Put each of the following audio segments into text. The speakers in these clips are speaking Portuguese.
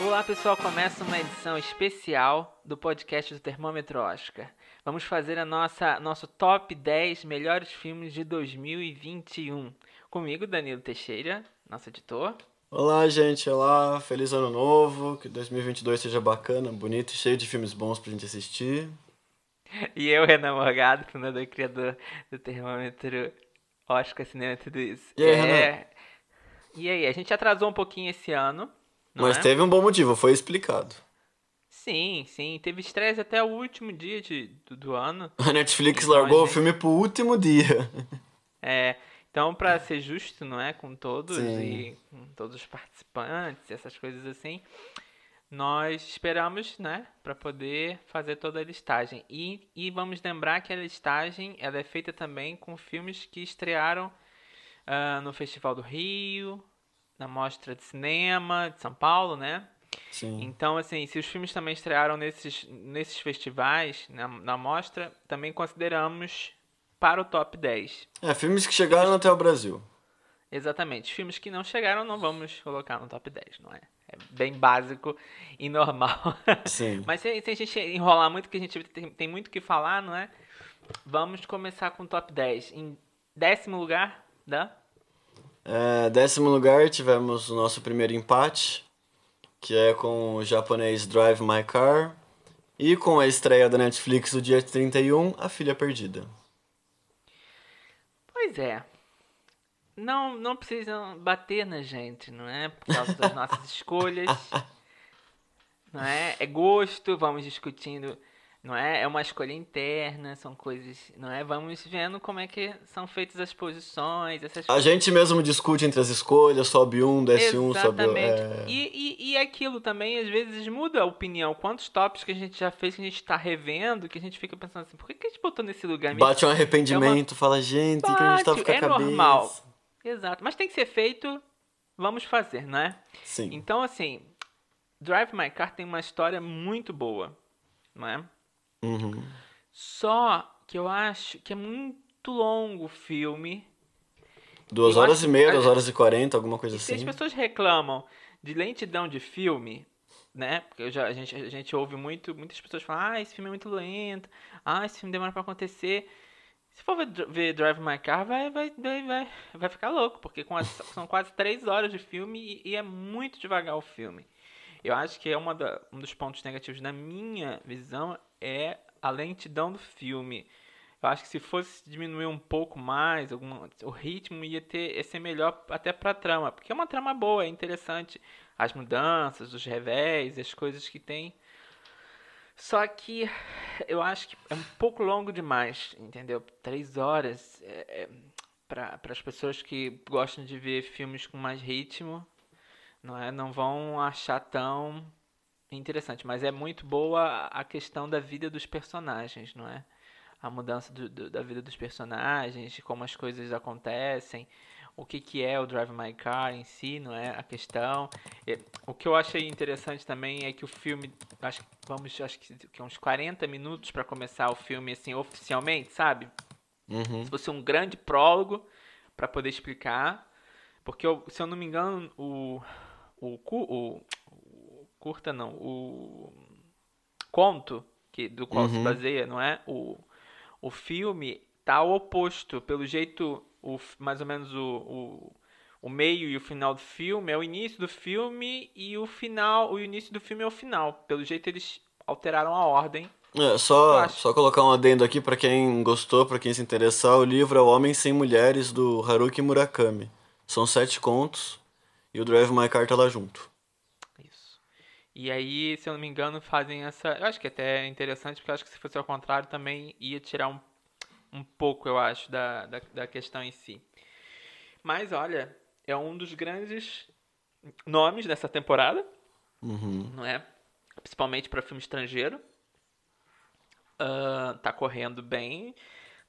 Olá pessoal, começa uma edição especial do podcast do Termômetro Oscar. Vamos fazer a nossa nosso top 10 melhores filmes de 2021. Comigo, Danilo Teixeira, nosso editor. Olá, gente. Olá. Feliz ano novo. Que 2022 seja bacana, bonito, cheio de filmes bons pra gente assistir. E eu, Renan Morgado, fundador e criador do Termômetro Oscar Cinema Tudo Isso. E aí, é... Renan? E aí, a gente atrasou um pouquinho esse ano. Não Mas é? teve um bom motivo, foi explicado. Sim, sim. Teve estresse até o último dia de, do, do ano. A Netflix Então, largou a o gente- filme pro último dia. É, então, pra ser justo, não é, com todos Sim. e com todos os participantes, essas coisas assim, nós esperamos, né, para poder fazer toda a listagem. E, e vamos lembrar que a listagem ela é feita também com filmes que estrearam ah, no Festival do Rio, na Mostra de Cinema de São Paulo, né? Sim. Então, assim, se os filmes também estrearam nesses, nesses festivais, na, na mostra, também consideramos para o top 10. É, filmes que chegaram até o Brasil. Exatamente. Filmes que não chegaram, não vamos colocar no top 10, não é? É bem básico e normal. Sim. Mas sem, sem a gente enrolar muito, que a gente tem, tem muito o que falar, não é? Vamos começar com o top 10. Em décimo lugar, da... É, décimo lugar, tivemos o nosso primeiro empate, que é com o japonês Drive My Car. E com a estreia da Netflix do dia 31, A Filha Perdida. Pois é. Não, não precisam bater na gente, não é? Por causa das nossas escolhas. Não é? É gosto, vamos discutindo, não é? É uma escolha interna, são coisas, não é? Vamos vendo como é que são feitas as posições, essas A coisas. gente mesmo discute entre as escolhas, sobe um, desce um, sobe o... Exatamente. É... E, e, e aquilo também, às vezes, muda a opinião. Quantos tops que a gente já fez, que a gente tá revendo, que a gente fica pensando assim, por que, que a gente botou nesse lugar mesmo? Bate um arrependimento, fala, gente, que a gente tava Bate, com a é cabeça. normal. Exato. Mas tem que ser feito, vamos fazer, não é? Sim. Então, assim, Drive My Car tem uma história muito boa, não é? Uhum. Só que eu acho que é muito longo o filme. Duas Eu horas e meia, duas horas e quarenta, alguma coisa E se as assim. pessoas reclamam de lentidão de filme, né? Porque já, a, gente, a gente ouve muito, muitas pessoas falam, ah, esse filme é muito lento, ah, esse filme demora pra acontecer. Se for ver, ver Drive My Car, vai, vai, vai, vai, vai ficar louco, porque as- são quase três horas de filme e, e é muito devagar o filme. Eu acho que é uma da- um dos pontos negativos, na minha visão, é a lentidão do filme. Eu acho que se fosse diminuir um pouco mais, alguma, o ritmo ia ter ia ser melhor até pra trama, porque é uma trama boa, é interessante as mudanças, os revés, as coisas que tem. Só que eu acho que é um pouco longo demais, entendeu? Três horas é, é, para as pessoas que gostam de ver filmes com mais ritmo, não é? Não vão achar tão interessante, mas é muito boa a questão da vida dos personagens, não é? A mudança do- do- da vida dos personagens, de como as coisas acontecem, o que, que é o Drive My Car em si, não é? A questão. E O que eu achei interessante também é que o filme, acho que vamos, acho que, uns 40 minutos para começar o filme assim oficialmente, sabe? Uhum. se fosse um grande prólogo para poder explicar, porque eu- se eu não me engano o o, o curta não, o conto que do qual se Uhum. baseia, não é? O, o filme tá ao oposto, pelo jeito o mais ou menos o, o o meio e o final do filme é o início do filme e o final, o início do filme é o final. Pelo jeito eles alteraram a ordem. É, só, só colocar um adendo aqui pra quem gostou, pra quem se interessar, o livro é O Homem Sem Mulheres, do Haruki Murakami. São sete contos e o Drive My Car tá lá junto. E aí, se eu não me engano, fazem essa. Eu acho que até é interessante, porque eu acho que se fosse ao contrário também ia tirar um, um pouco, eu acho, da, da, da questão em si. Mas olha, é um dos grandes nomes dessa temporada, Uhum. não é? Principalmente para filme estrangeiro. Ah, tá correndo bem,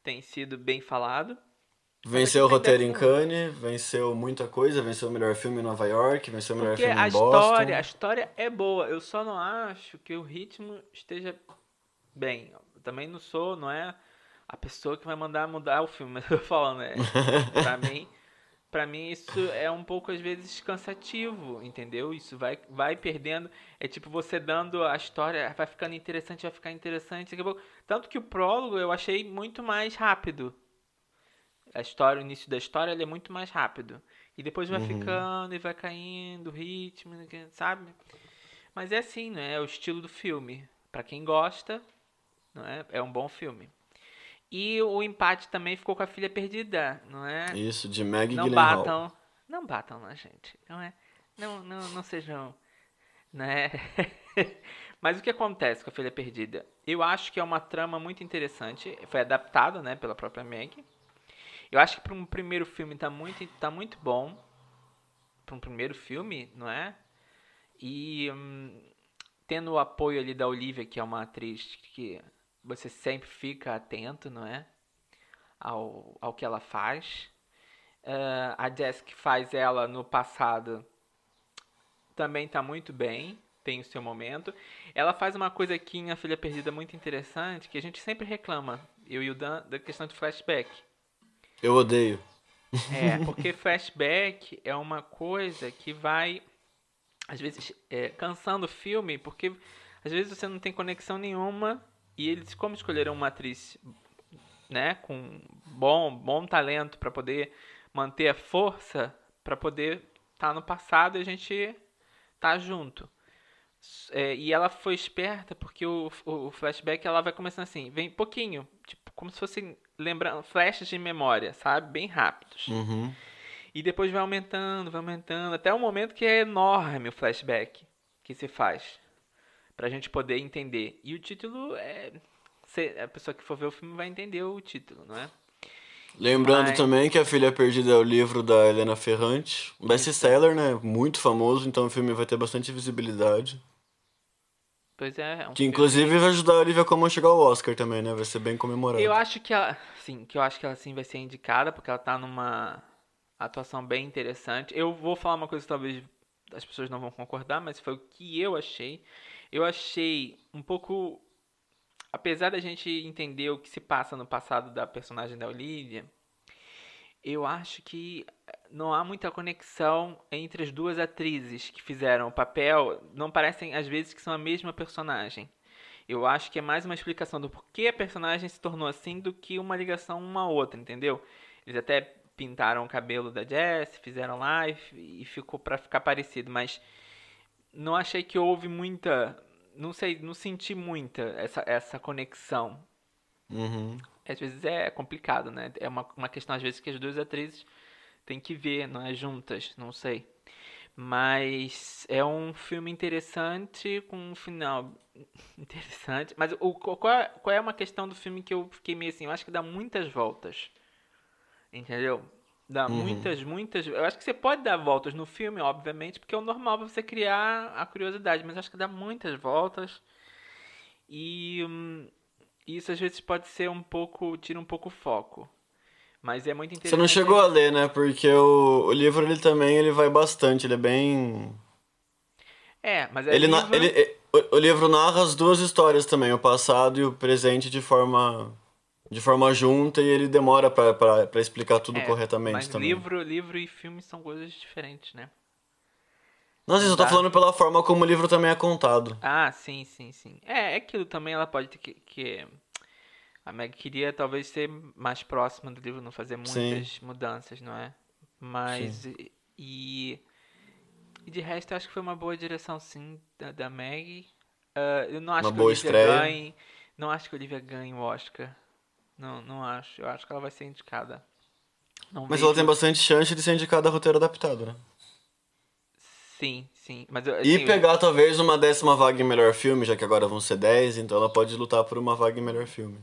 tem sido bem falado. Venceu o roteiro em Cannes, venceu muita coisa, venceu o melhor filme em Nova York, venceu o melhor Porque filme a em Boston. história, a história é boa. Eu só não acho que o ritmo esteja bem. Eu também não sou, não é a pessoa que vai mandar mudar o filme, mas eu tô falando, é, pra mim, Pra mim isso é um pouco às vezes cansativo, entendeu? Isso vai, vai perdendo. É tipo você dando a história, vai ficando interessante, vai ficar interessante. daqui a pouco- Tanto que o prólogo eu achei muito mais rápido. A história, o início da história, ele é muito mais rápido. E depois vai ficando e vai caindo o ritmo, sabe? Mas é assim, né? É o estilo do filme. Pra quem gosta, não é? É um bom filme. E o empate também ficou com a filha perdida, não é? Isso, de Maggie não Gyllenhaal. batam, não batam na gente, não é? Não, não, não sejam, né? Mas o que acontece com a Filha Perdida? Eu acho que é uma trama muito interessante, foi adaptado, né, pela própria Meg. Eu acho que para um primeiro filme tá muito, tá muito bom, para um primeiro filme, não é? E hum, tendo o apoio ali da Olivia, que é uma atriz que você sempre fica atento, não é? Ao, ao que ela faz. Ah, a Jess que faz ela no passado também tá muito bem, tem o seu momento. Ela faz uma coisa aqui em A Filha Perdida muito interessante, que a gente sempre reclama, eu e o Dan, da questão de flashback. Eu odeio. É, porque flashback é uma coisa que vai, às vezes, é, cansando o filme, porque às vezes você não tem conexão nenhuma e eles, como escolheram uma atriz, né, com bom, bom talento para poder manter a força, para poder estar no passado e a gente tá junto. É, e ela foi esperta porque o, o flashback ela vai começando assim, vem pouquinho, tipo, como se fosse lembrando flashes de memória, sabe? Bem rápidos. Uhum. E depois vai aumentando, vai aumentando, até o momento que é enorme o flashback que se faz. Pra gente poder entender. E o título é. A pessoa que for ver o filme vai entender o título, não é? Lembrando Mas- também que A Filha Perdida é o livro da Helena Ferrante. Best-seller, né? Muito famoso, então o filme vai ter bastante visibilidade. Pois é, é um Que filme- inclusive vai ajudar a Olivia Colman a chegar ao Oscar também, né? Vai ser bem comemorado. Eu acho que ela. Sim, que eu acho que ela sim vai ser indicada, porque ela tá numa atuação bem interessante. Eu vou falar uma coisa que talvez as pessoas não vão concordar, mas foi o que eu achei. Eu achei um pouco. Apesar da gente entender o que se passa no passado da personagem da Olivia, eu acho que não há muita conexão entre as duas atrizes que fizeram o papel. Não parecem, às vezes, que são a mesma personagem. Eu acho que é mais uma explicação do porquê a personagem se tornou assim do que uma ligação uma a outra, entendeu? Eles até pintaram o cabelo da Jess, fizeram live e ficou pra ficar parecido, mas não achei que houve muita, não sei, não senti muita essa, essa conexão. Uhum. Às vezes é complicado, né? É uma, uma questão às vezes que as duas atrizes têm que ver, não é juntas, não sei. Mas é um filme interessante com um final interessante. Mas o, qual, é, qual é uma questão do filme que eu fiquei meio assim? Eu acho que dá muitas voltas. Entendeu? Dá Uhum. muitas, muitas. Eu acho que você pode dar voltas no filme, obviamente, porque é o normal pra você criar a curiosidade. Mas eu acho que dá muitas voltas. E hum, isso às vezes pode ser um pouco. tira um pouco o foco. Mas é muito interessante. Você não chegou a ler, né? Porque o, o livro ele também ele vai bastante, ele é bem. É, mas é Ele, na- livro- ele, é- o, o livro narra as duas histórias também, o passado e o presente de forma de forma junta e ele demora pra explicar tudo é, corretamente mas também. livro, livro e filme são coisas diferentes, né? Nossa, eu tô Tá. falando pela forma como o livro também é contado. Ah, sim, sim, sim. É, é aquilo também ela pode ter que, que a Meg queria talvez ser mais próxima do livro, não fazer muitas mudanças, não é? Mas e, e de resto eu acho que foi uma boa direção sim da, da Meg. Ah, eu não acho Uma que a Olivia estreia. ganhe, não acho que a Olivia ganhe o Oscar. Não, não acho. Eu acho que ela vai ser indicada. Não Mas ela tem bastante chance de ser indicada a roteiro adaptado, né? Sim, sim. Mas eu, E assim, pegar talvez uma décima vaga em melhor filme, já que agora vão ser 10, então ela pode lutar por uma vaga em melhor filme.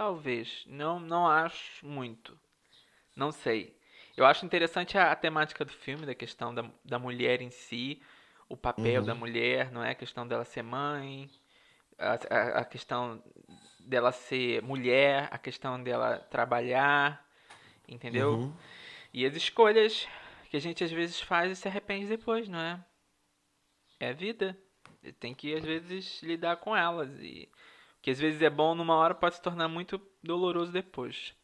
Talvez. Não, não acho muito. Não sei. Eu acho interessante a, a temática do filme, da questão da, da mulher em si, o papel da mulher, não é? A questão dela ser mãe, a, a, a questão dela ser mulher, a questão dela trabalhar, entendeu? Uhum. E as escolhas que a gente às vezes faz e se arrepende depois, não é? É a vida. Tem que às vezes lidar com elas e que às vezes é bom numa hora pode se tornar muito doloroso depois.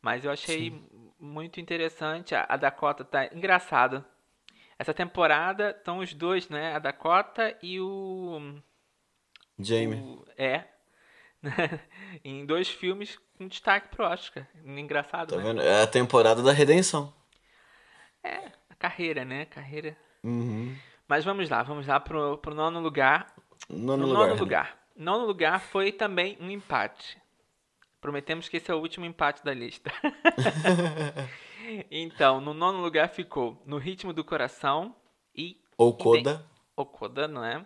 Mas eu achei muito interessante. A Dakota tá engraçado. Essa temporada estão os dois, né? A Dakota e o. Jamie. o- é. em dois filmes com destaque pro Oscar. Engraçado, Tá né? vendo? É a temporada da redenção. É, a carreira, né? Carreira. Uhum. Mas vamos lá, vamos lá pro, pro nono lugar. Nono No lugar. nono né? lugar. Nono lugar foi também um empate. Prometemos que esse é o último empate da lista. então, no nono lugar ficou No Ritmo do Coração e Ou Coda. Okoda, não é?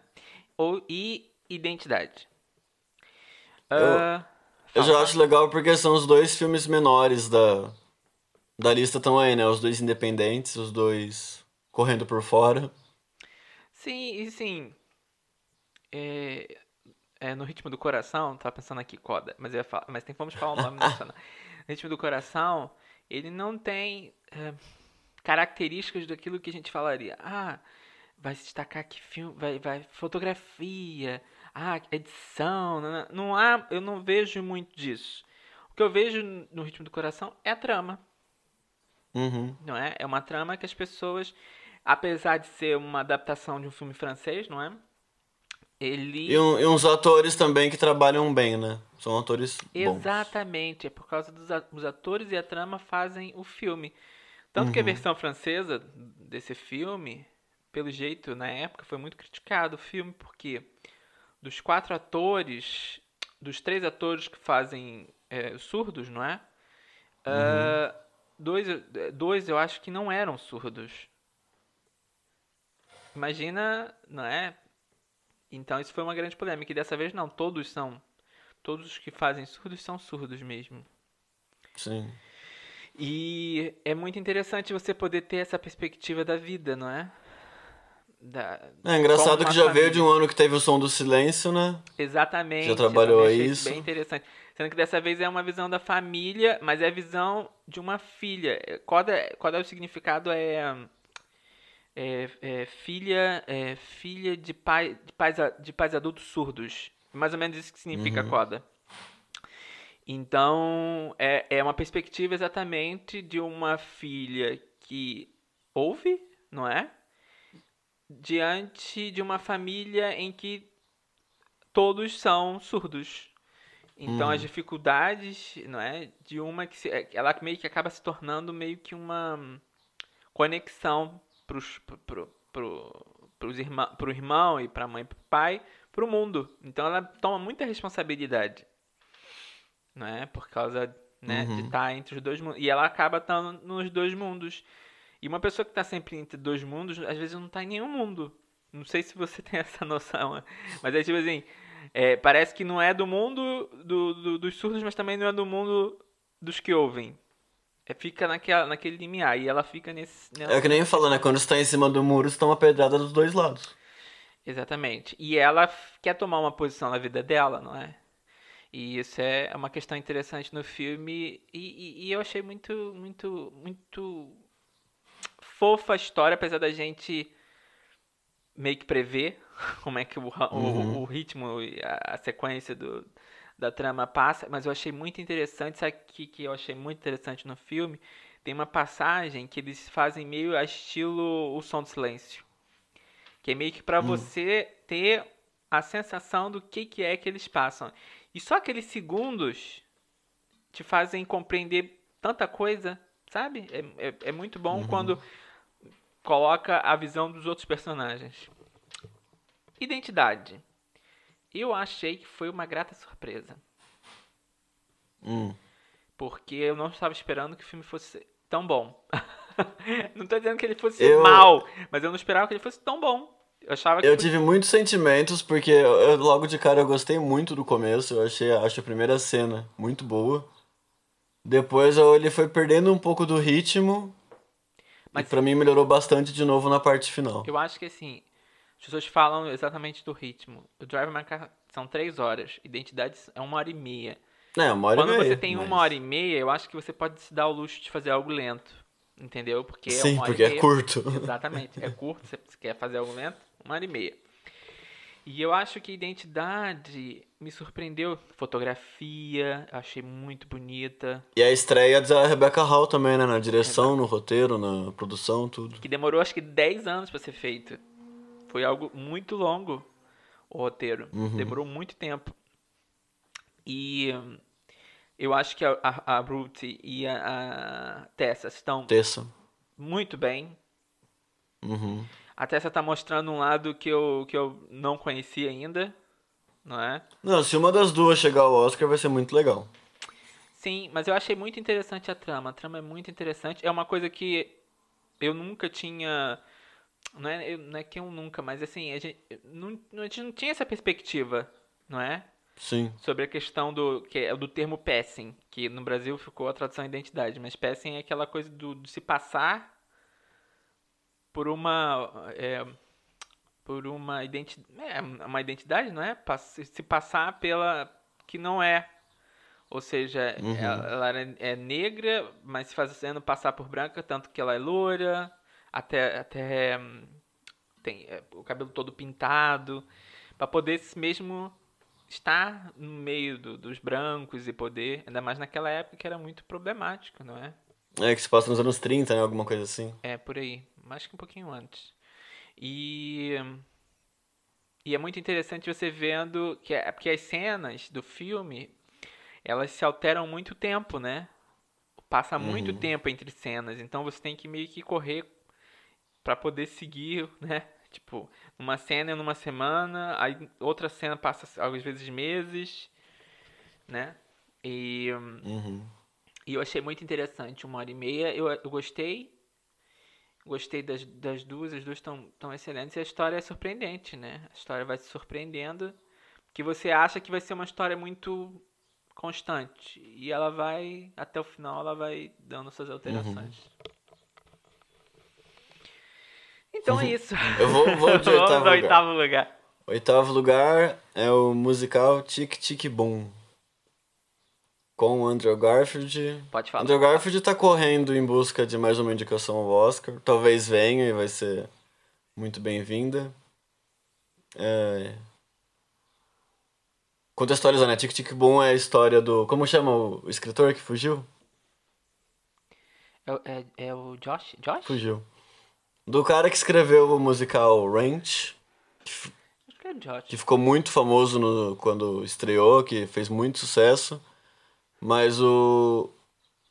Ou, e Identidade. Eu- Ah, Eu já acho legal porque são os dois filmes menores da, da lista estão aí, né? Os dois independentes, os dois correndo por fora. Sim, e sim. É, é, no ritmo do coração, tava pensando aqui, Coda, mas eu ia falar, mas tem vamos falar o nome nacional. No ritmo do coração, ele não tem é, características daquilo que a gente falaria. Ah, vai se destacar que filme, vai, vai fotografia, ah, edição, não, não, não há, eu não vejo muito disso. O que eu vejo no ritmo do coração é a trama Uhum. não é? É uma trama que as pessoas, apesar de ser uma adaptação de um filme francês, não é? Ele E, um- e uns atores também que trabalham bem, né? São atores bons. exatamente é por causa dos atores e a trama fazem o filme. Tanto que a versão francesa desse filme, pelo jeito na época foi muito criticado o filme porque dos quatro atores, dos três atores que fazem é, surdos, não é? Ah, dois, dois eu acho que não eram surdos. Imagina, não é? Então isso foi uma grande polêmica. E dessa vez não, todos são. Todos os que fazem surdos são surdos mesmo. Sim. E é muito interessante você poder ter essa perspectiva da vida, não é? Da, É engraçado que já veio de família. um ano que teve o som do silêncio, né? Exatamente. Já trabalhou isso. Bem interessante. Sendo que dessa vez é uma visão da família, mas é a visão de uma filha. Coda, coda o significado é, é, é filha, é filha de, pai, de, pais, de pais adultos surdos. Mais ou menos isso que significa Uhum. coda. Então, é, é uma perspectiva exatamente de uma filha que ouve, não é? Diante de uma família em que todos são surdos. Então as dificuldades, não é, de uma que se, é, ela meio que acaba se tornando meio que uma conexão pros, pro, pro, pro, pros irmã, pro irmão e pra mãe e pro pai, pro mundo. Então ela toma muita responsabilidade, não é, por causa, né, de Uhum. estar entre os dois mundos. E ela acaba estando nos dois mundos. E uma pessoa que está sempre entre dois mundos, às vezes não está em nenhum mundo. Não sei se você tem essa noção, né? mas é tipo assim, é, parece que não é do mundo do, do- dos surdos, mas também não é do mundo dos que ouvem. É, fica naquela, naquele limiar, e ela fica nesse... É que nem fala, né? Quando você tá em cima do muro, você toma pedrada dos dois lados. Exatamente. E ela quer tomar uma posição na vida dela, não é? E isso é uma questão interessante no filme. E, e- e eu achei muito, muito, muito fofa a história, apesar da gente meio que prever como é que o, ra- o- Uhum. o, ritmo e a, a sequência do, da trama passa. Mas eu achei muito interessante. Sabe o que, que eu achei muito interessante no filme? Tem uma passagem que eles fazem meio a estilo O Som do Silêncio. Que é meio que pra você ter a sensação do que, que é que eles passam. E só aqueles segundos te fazem compreender tanta coisa, sabe? É, é, é muito bom quando coloca a visão dos outros personagens. Identidade. Eu achei que foi uma grata surpresa. Hum. Porque eu não estava esperando que o filme fosse tão bom. não tô dizendo que ele fosse Eu- mal, mas eu não esperava que ele fosse tão bom. Eu achava que Eu tive muitos sentimentos, porque eu- eu- logo de cara eu gostei muito do começo. Eu achei acho a primeira cena muito boa. Depois eu- ele foi perdendo um pouco do ritmo. Mas- E pra mim melhorou bastante de novo na parte final. Eu acho que assim, as pessoas falam exatamente do ritmo. O Drive My Car são três horas, Identidade é uma hora e meia. É, uma hora Quando e meia, você tem mas- uma hora e meia, eu acho que você pode se dar o luxo de fazer algo lento. Entendeu? Porque é Sim, e porque é curto. Exatamente, é curto, você quer fazer algo lento, uma hora e meia. E eu acho que a identidade me surpreendeu. Fotografia, achei muito bonita. E a estreia da Rebecca Hall também, né? Na direção, no roteiro, na produção, tudo. Que demorou acho que 10 anos pra ser feito. Foi algo muito longo o roteiro. Uhum. Demorou muito tempo. E eu acho que a, a, a Ruth e a, a Tessa estão Terça. muito bem. Uhum. A Tessa tá mostrando um lado que eu, que eu não conhecia ainda, não é? Não, se uma das duas chegar ao Oscar, vai ser muito legal. Sim, mas eu achei muito interessante a trama. A trama é muito interessante. É uma coisa que eu nunca tinha. Não é, não é que eu nunca, mas assim, a gente não, a gente não tinha essa perspectiva, não é? Sim. Sobre a questão do, que é do termo passing, que no Brasil ficou a tradução identidade, mas passing é aquela coisa do, de se passar por uma. é, por uma identidade. É, uma identidade, não é? Se passar pela. que não é. Ou seja, Uhum. ela, ela era- é negra, mas se fazendo passar por branca, tanto que ela é loura, até. até tem é, o cabelo todo pintado, para poder mesmo estar no meio do- dos brancos e poder, ainda mais naquela época que era muito problemático, não é? É que se passa nos anos 30, né? Alguma coisa assim. É, por aí. Mais que um pouquinho antes. E. E é muito interessante você vendo que, é, porque as cenas do filme elas se alteram muito tempo, né? Passa muito Uhum. tempo entre cenas, então você tem que meio que correr pra poder seguir, né? Tipo, uma cena numa semana, aí outra cena passa às vezes meses, né? E Uhum. e eu achei muito interessante, uma hora e meia. Eu, eu gostei. Gostei das, das duas, as duas estão tão excelentes. E a história é surpreendente, né? A história vai te surpreendendo. Que você acha que vai ser uma história muito constante. E ela vai, até o final, ela vai dando suas alterações. Então é isso. Eu vou- vou de oitavo lugar. oitavo lugar. Oitavo lugar é o musical Tic Tic Boom. Com o Andrew Garfield. Pode falar. Andrew Garfield tá correndo em busca de mais uma indicação ao Oscar. Talvez venha e vai ser muito bem-vinda. É... Contextualizando, né? Tic Tic Boom é a história do... Como chama o escritor que fugiu? É, é, é o Josh? Josh? Fugiu. Do cara que escreveu o musical Ranch. Que é que ficou muito famoso no, quando estreou, que fez muito sucesso. Mas o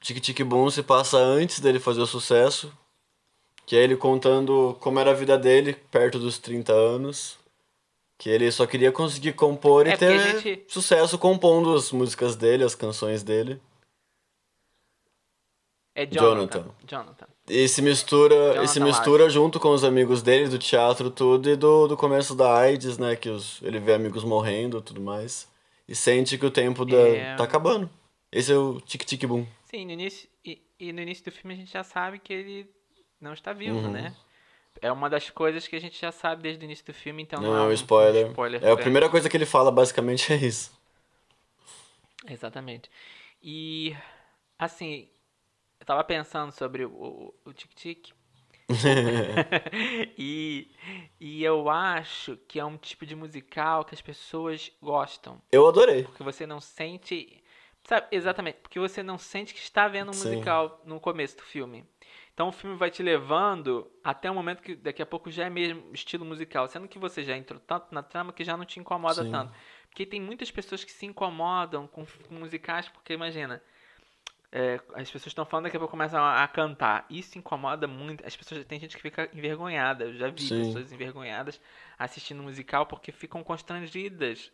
Tic Tic Boom se passa antes dele fazer o sucesso. Que é ele contando como era a vida dele perto dos 30 anos. Que ele só queria conseguir compor É, e porque ter gente- sucesso compondo as músicas dele, as canções dele. É Jonathan. Jonathan. Jonathan. E se mistura, Jonathan e se mistura junto com os amigos dele do teatro tudo e do, do começo da AIDS, né? Que os, ele vê amigos morrendo e tudo mais. E sente que o tempo da, É. tá acabando. Esse é o Tic Tic Boom. Sim, no início, e, e no início do filme a gente já sabe que ele não está vivo, Uhum. né? É uma das coisas que a gente já sabe desde o início do filme, então Não é um spoiler. é a primeira coisa que ele fala, basicamente, é isso. Exatamente. E, assim, eu tava pensando sobre o, o, o Tic Tic. e, e eu acho que é um tipo de musical que as pessoas gostam. Eu adorei. Porque você não sente. Sabe, exatamente, porque você não sente que está vendo um Sim. musical no começo do filme. Então o filme vai te levando até o momento que daqui a pouco já é mesmo estilo musical, sendo que você já entrou tanto na trama que já não te incomoda Sim. tanto. Porque tem muitas pessoas que se incomodam com, com musicais, porque imagina, é, as pessoas estão falando daqui a pouco começam a, a cantar. Isso incomoda muito. As pessoas tem gente que fica envergonhada. Eu já vi Sim. pessoas envergonhadas assistindo musical porque ficam constrangidas.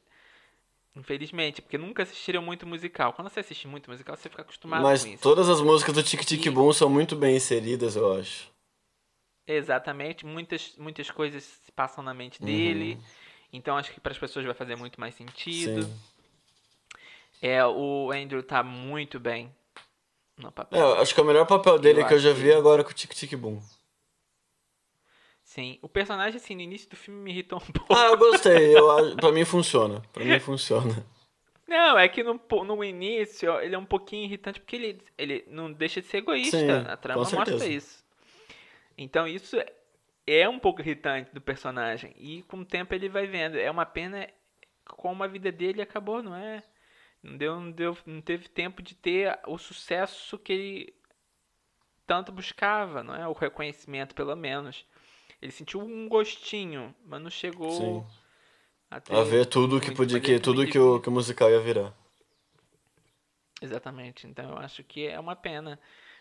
Infelizmente, porque nunca assistiram muito musical. Quando você assiste muito musical, você fica acostumado Mas com isso. todas as músicas do Tic Tic Boom são muito bem inseridas, eu acho. Exatamente, muitas, muitas coisas se passam na mente Uhum. dele. Então acho que para as pessoas vai fazer muito mais sentido. Sim. É, o Andrew tá muito bem no papel. É, eu acho que é o melhor papel dele Eu que eu já que- vi agora com o Tic Tic Boom. Sim, o personagem assim no início do filme me irritou um pouco. Ah, eu gostei. Eu, pra mim funciona. Pra mim funciona. Não, é que no, no início ele é um pouquinho irritante porque ele, ele não deixa de ser egoísta. Sim, a trama mostra isso. Então isso é- é um pouco irritante do personagem. E com o tempo ele vai vendo. É uma pena como a vida dele acabou, não é? Não deu, não deu, não teve tempo de ter o sucesso que ele tanto buscava, não é? O reconhecimento, pelo menos. Ele sentiu um gostinho, mas não chegou Sim. a ver tudo que podia, que, tudo que o, que o musical ia virar. Exatamente. Então eu acho que é uma pena.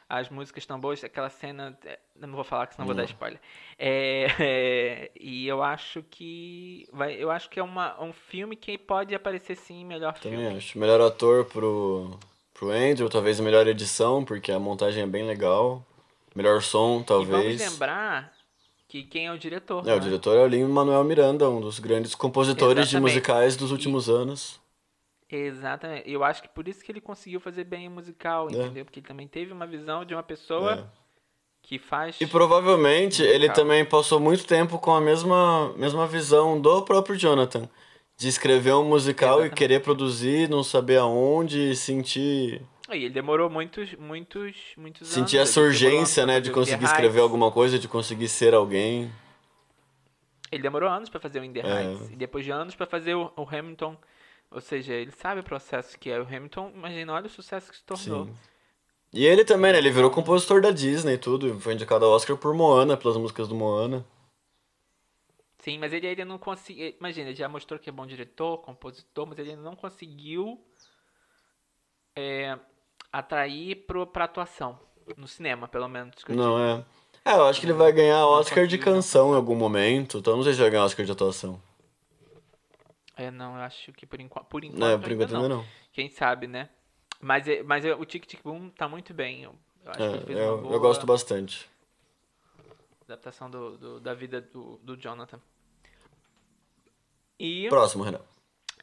As músicas estão boas, aquela cena. é, Não vou falar que senão vou dar Não. spoiler. É, é, e eu acho que. Vai, eu acho que é uma, um filme que pode aparecer sim melhor Também filme. acho. Melhor ator pro, pro Andrew, talvez melhor edição, porque a montagem é bem legal. Melhor som, E vamos talvez. lembrar que quem é o diretor. É, o né? diretor é o Lin-Manuel Miranda, um dos grandes compositores de Exatamente. musicais dos últimos anos. Exatamente. Eu acho que por isso que ele conseguiu fazer bem o musical, É. entendeu? Porque ele também teve uma visão de uma pessoa É. que faz. E provavelmente ele Musical. também passou muito tempo com a mesma, mesma visão do próprio Jonathan. De escrever um musical Exatamente. e querer produzir, não saber aonde, e sentir, E ele demorou muitos, muitos, muitos sentir anos. essa Ele demorou urgência, né? De conseguir escrever alguma coisa, de conseguir ser alguém. Ele demorou anos pra fazer o In The É. Heights. E depois de anos pra fazer o, o Hamilton. Ou seja, ele sabe o processo que é o Hamilton. Imagina, olha o sucesso que se tornou. Sim. E ele também, né? Ele virou compositor da Disney e tudo. Foi indicado ao Oscar por Moana, pelas músicas do Moana. Sim, mas ele ainda não conseguiu. Imagina, ele já mostrou que é bom diretor, compositor, mas ele ainda não conseguiu é, atrair pro, pra atuação. No cinema, pelo menos. Não é. É, eu acho que ele vai ganhar Oscar de canção em algum momento. Então não sei se vai ganhar Oscar de atuação. É, não, eu acho que por, enqu por enquanto. Não, por enquanto não. ainda não. Quem sabe, né? Mas, é- mas é- o Tic Tic Boom tá muito bem. Eu, eu acho que ele É, fez uma eu, boa eu gosto bastante. adaptação do, do- da vida do, do Jonathan. E Próximo, Renan.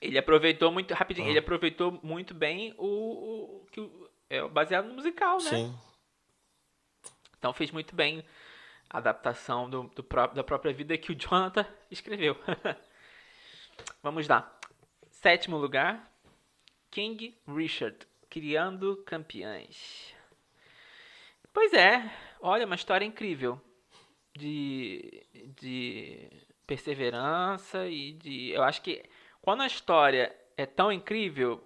ele aproveitou muito. Rapidinho, Ah. ele aproveitou muito bem o. que é, baseado no musical, né? Sim. Então fez muito bem a adaptação do, do da própria vida que o Jonathan escreveu. Vamos lá. Sétimo lugar, King Richard, Criando Campeãs. Pois é, olha, uma história incrível de, de perseverança e de. Eu acho que quando a história é tão incrível,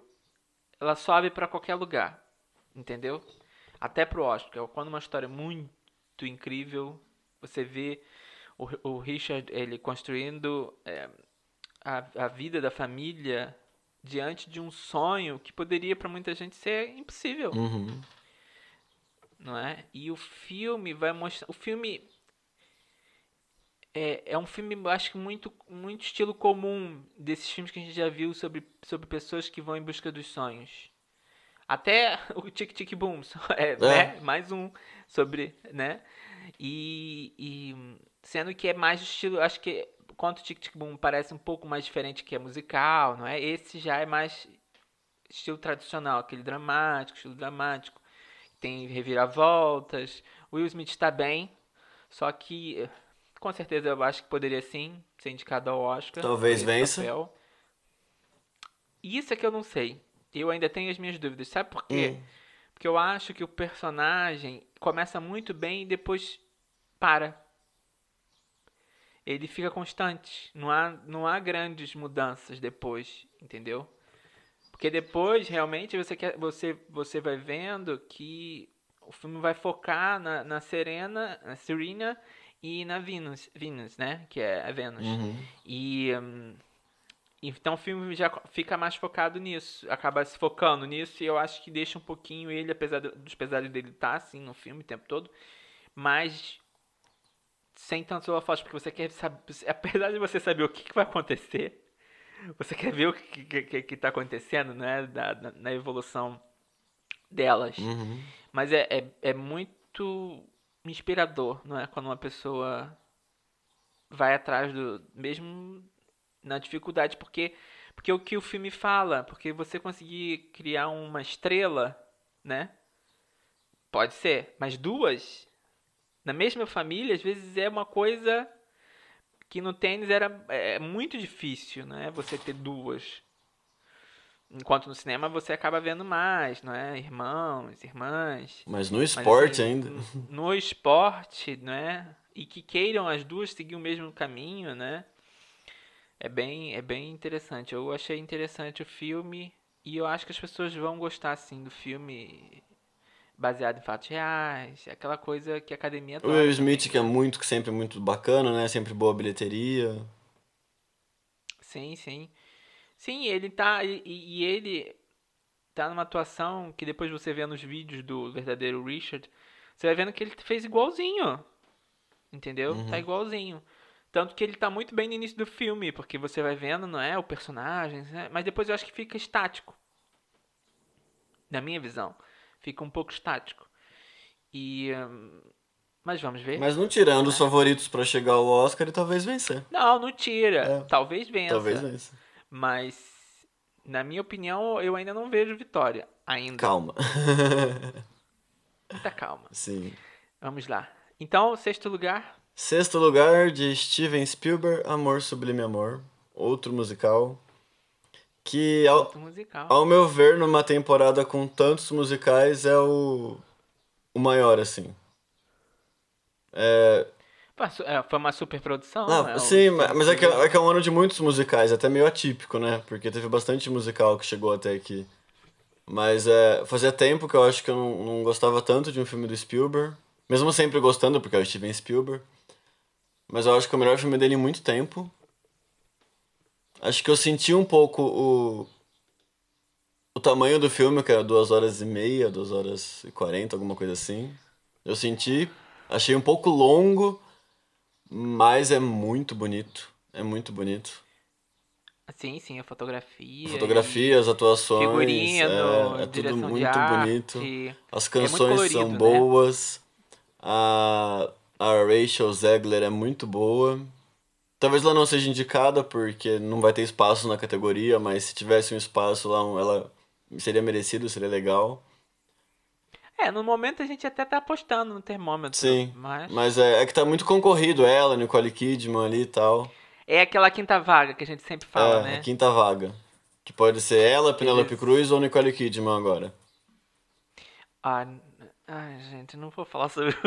ela sobe para qualquer lugar, entendeu? Até pro Oscar. Quando uma história é muito incrível, você vê o, o Richard ele construindo é, a, a vida da família diante de um sonho que poderia para muita gente ser impossível, Uhum. não é? E o filme vai mostrar, o filme é, é um filme, acho que muito muito estilo comum desses filmes que a gente já viu sobre sobre pessoas que vão em busca dos sonhos. Até o Tic Tic Boom, é, né? Mais um sobre, né? E, e sendo que é mais estilo, acho que quanto o Tic Tic Boom parece um pouco mais diferente que é musical, não é? Esse já é mais estilo tradicional, aquele dramático, estilo dramático. Tem reviravoltas. Will Smith está bem, só que com certeza eu acho que poderia sim ser indicado ao Oscar. Talvez vença. papel. Isso é que eu não sei. Eu ainda tenho as minhas dúvidas. Sabe por quê? Hum. Porque eu acho que o personagem começa muito bem e depois para. Ele fica constante. Não há, não há grandes mudanças depois, entendeu? Porque depois, realmente, você, quer, você, você vai vendo que o filme vai focar na, na Serena, na Serena e na Venus, Venus, né? Que é a Venus. Uhum. E hum, então o filme já fica mais focado nisso, acaba se focando nisso e eu acho que deixa um pouquinho ele, apesar do- dos pesares dele estar assim no filme o tempo todo, mas sem tantos holofotes, porque você quer saber, apesar de você saber o que, que vai acontecer, você quer ver o que, que, que, tá acontecendo, né, da, da- na evolução delas. Uhum. Mas é, é, é muito inspirador, não é? Quando uma pessoa vai atrás do. Mesmo na dificuldade, porque, porque o que o filme fala, porque você conseguir criar uma estrela, né? Pode ser, mas duas na mesma família, às vezes é uma coisa que no tênis era é muito difícil, né? Você ter duas. Enquanto no cinema você acaba vendo mais, não é? Irmãos, irmãs. Mas no Mas, esporte assim, ainda. No esporte, né? e que queiram as duas seguir o mesmo caminho, né? É bem, é bem interessante. Eu achei interessante o filme e eu acho que as pessoas vão gostar assim do filme baseado em fatos reais, aquela coisa que a academia O Will Smith que é muito, que sempre é muito bacana, né? Sempre boa bilheteria. Sim, sim. Sim, ele tá e, e ele tá numa atuação que depois você vê nos vídeos do verdadeiro Richard, você vai vendo que ele fez igualzinho. Entendeu? Tá uhum. Tá igualzinho. Tanto que ele tá muito bem no início do filme, porque você vai vendo, não é? O personagem, né? mas depois eu acho que fica estático. Na minha visão. Fica um pouco estático. E. Hum, mas vamos ver. Mas não tirando é. os favoritos para chegar ao Oscar e talvez vencer. Não, não tira. É. Talvez vença. Talvez vença. Mas, na minha opinião, eu ainda não vejo vitória. Ainda. Calma. Muita calma. Sim. Vamos lá. Então, sexto lugar. Sexto lugar de Steven Spielberg, Amor Sublime Amor. Outro musical. Que, ao, ao meu ver, numa temporada com tantos musicais, é o, o maior, assim. É... é foi uma super produção. Ah, né? Sim, mas é que, é que é um ano de muitos musicais, até meio atípico, né? Porque teve bastante musical que chegou até aqui. Mas é, fazia tempo que eu acho que eu não, não gostava tanto de um filme do Spielberg. Mesmo sempre gostando, porque é o Steven Spielberg. Mas eu acho que é o melhor filme dele em muito tempo. Acho que eu senti um pouco o. O tamanho do filme, que é 2 horas e meia, 2 horas e 40, alguma coisa assim. Eu senti. Achei um pouco longo, mas é muito bonito. É muito bonito. Sim, sim, a fotografia. A fotografia, as atuações. Figurinha, é, é tudo muito bonito. As é canções é colorido, são né? boas. A, a Rachel Zegler é muito boa. Talvez ela não seja indicada porque não vai ter espaço na categoria, mas se tivesse um espaço lá, ela seria merecido, seria legal. É, no momento a gente até tá apostando no termômetro. Sim, mas, mas é, é que tá muito concorrido ela, Nicole Kidman ali e tal. É aquela quinta vaga que a gente sempre fala, é, né? É, quinta vaga. Que pode ser ela, Penelope Cruz ou Nicole Kidman agora. Ah, ai, gente, não vou falar sobre...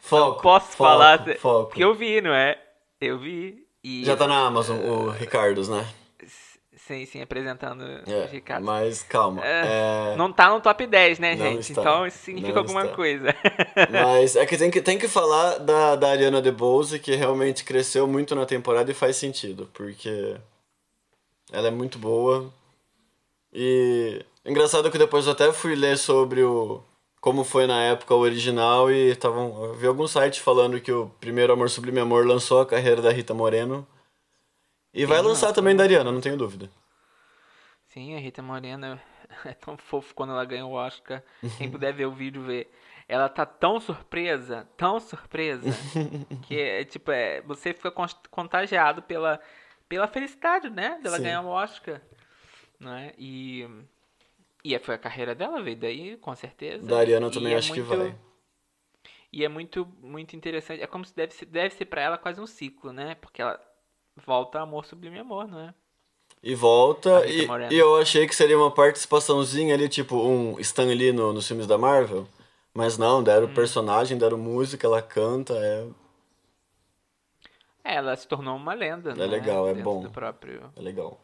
foco, não posso foco, falar, foco. porque eu vi, não é? Eu vi e... Já tá na Amazon, o Ricardos, né? Sim, sim, apresentando é, o Ricardo. Mas calma. É... Não tá no top 10, né, não gente? Está, então isso significa alguma está. coisa. Mas é que tem que, tem que falar da, da Ariana DeBose, que realmente cresceu muito na temporada e faz sentido, porque ela é muito boa. E engraçado que depois eu até fui ler sobre o como foi na época o original e estavam eu vi algum site falando que o primeiro Amor Sublime Amor lançou a carreira da Rita Moreno. E Sim, vai lançar não, também da Ariana, não tenho dúvida. Sim, a Rita Moreno é tão fofo quando ela ganha o Oscar. Quem puder ver o vídeo, ver. Ela tá tão surpresa, tão surpresa, que é tipo, é, você fica contagiado pela, pela felicidade, né? Dela Sim. ganhar o Oscar. Né? E, e foi a carreira dela, veio daí, com certeza. Da Ariana também é acho é muito, que vai. E é muito, muito interessante. É como se deve ser, deve ser pra ela quase um ciclo, né? Porque ela volta amor sublime amor, não é? E volta, e, e, eu achei que seria uma participaçãozinha ali, tipo um Stan Lee no, nos filmes da Marvel. Mas não, deram hum. personagem, deram música, ela canta, é... é ela se tornou uma lenda, É legal, é bom. Próprio... É legal.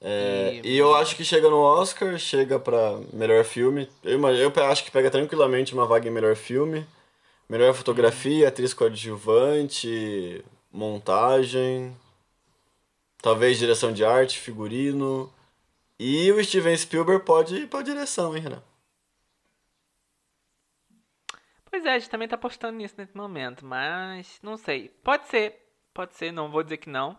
É, e... e... eu acho que chega no Oscar, chega pra melhor filme. Eu, eu acho que pega tranquilamente uma vaga em melhor filme. Melhor fotografia, atriz coadjuvante, montagem. Talvez direção de arte, figurino. E o Steven Spielberg pode ir pra direção, hein, Renan? Pois é, a gente também tá apostando nisso nesse momento, mas não sei. Pode ser, pode ser, não vou dizer que não.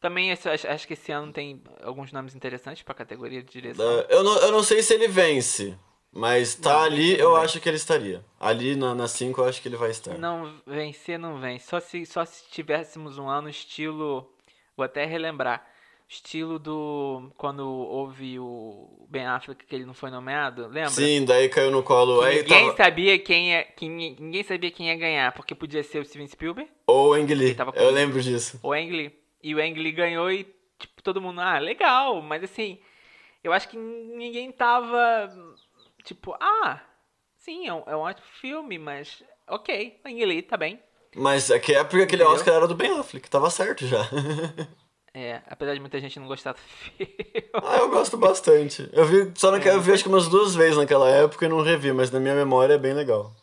Também acho, acho que esse ano tem alguns nomes interessantes pra categoria de direção. Eu, não, eu não sei se ele vence, mas tá não, ali, eu acho que ele estaria. Ali na 5 eu acho que ele vai estar. Não, vencer não vem. Só se, só se tivéssemos um ano estilo Vou até relembrar. Estilo do. Quando houve o Ben Affleck que ele não foi nomeado, lembra? Sim, daí caiu no colo. Aí ninguém tava... sabia quem ia, quem, ninguém sabia quem ia ganhar, porque podia ser o Steven Spielberg. Ou o Ang Lee. Eu lembro disso. O Ang Lee. E o Ang Lee ganhou e, tipo, todo mundo, ah, legal, mas assim, eu acho que ninguém tava, tipo, ah, sim, é um, é um ótimo filme, mas ok, em ele tá bem. Mas é que é porque aquele? Oscar era do Ben Affleck, tava certo já. É, apesar de muita gente não gostar do filme. ah, eu gosto bastante. Eu vi só naquela, eu vi acho que umas duas vezes naquela época e não revi, mas na minha memória é bem legal.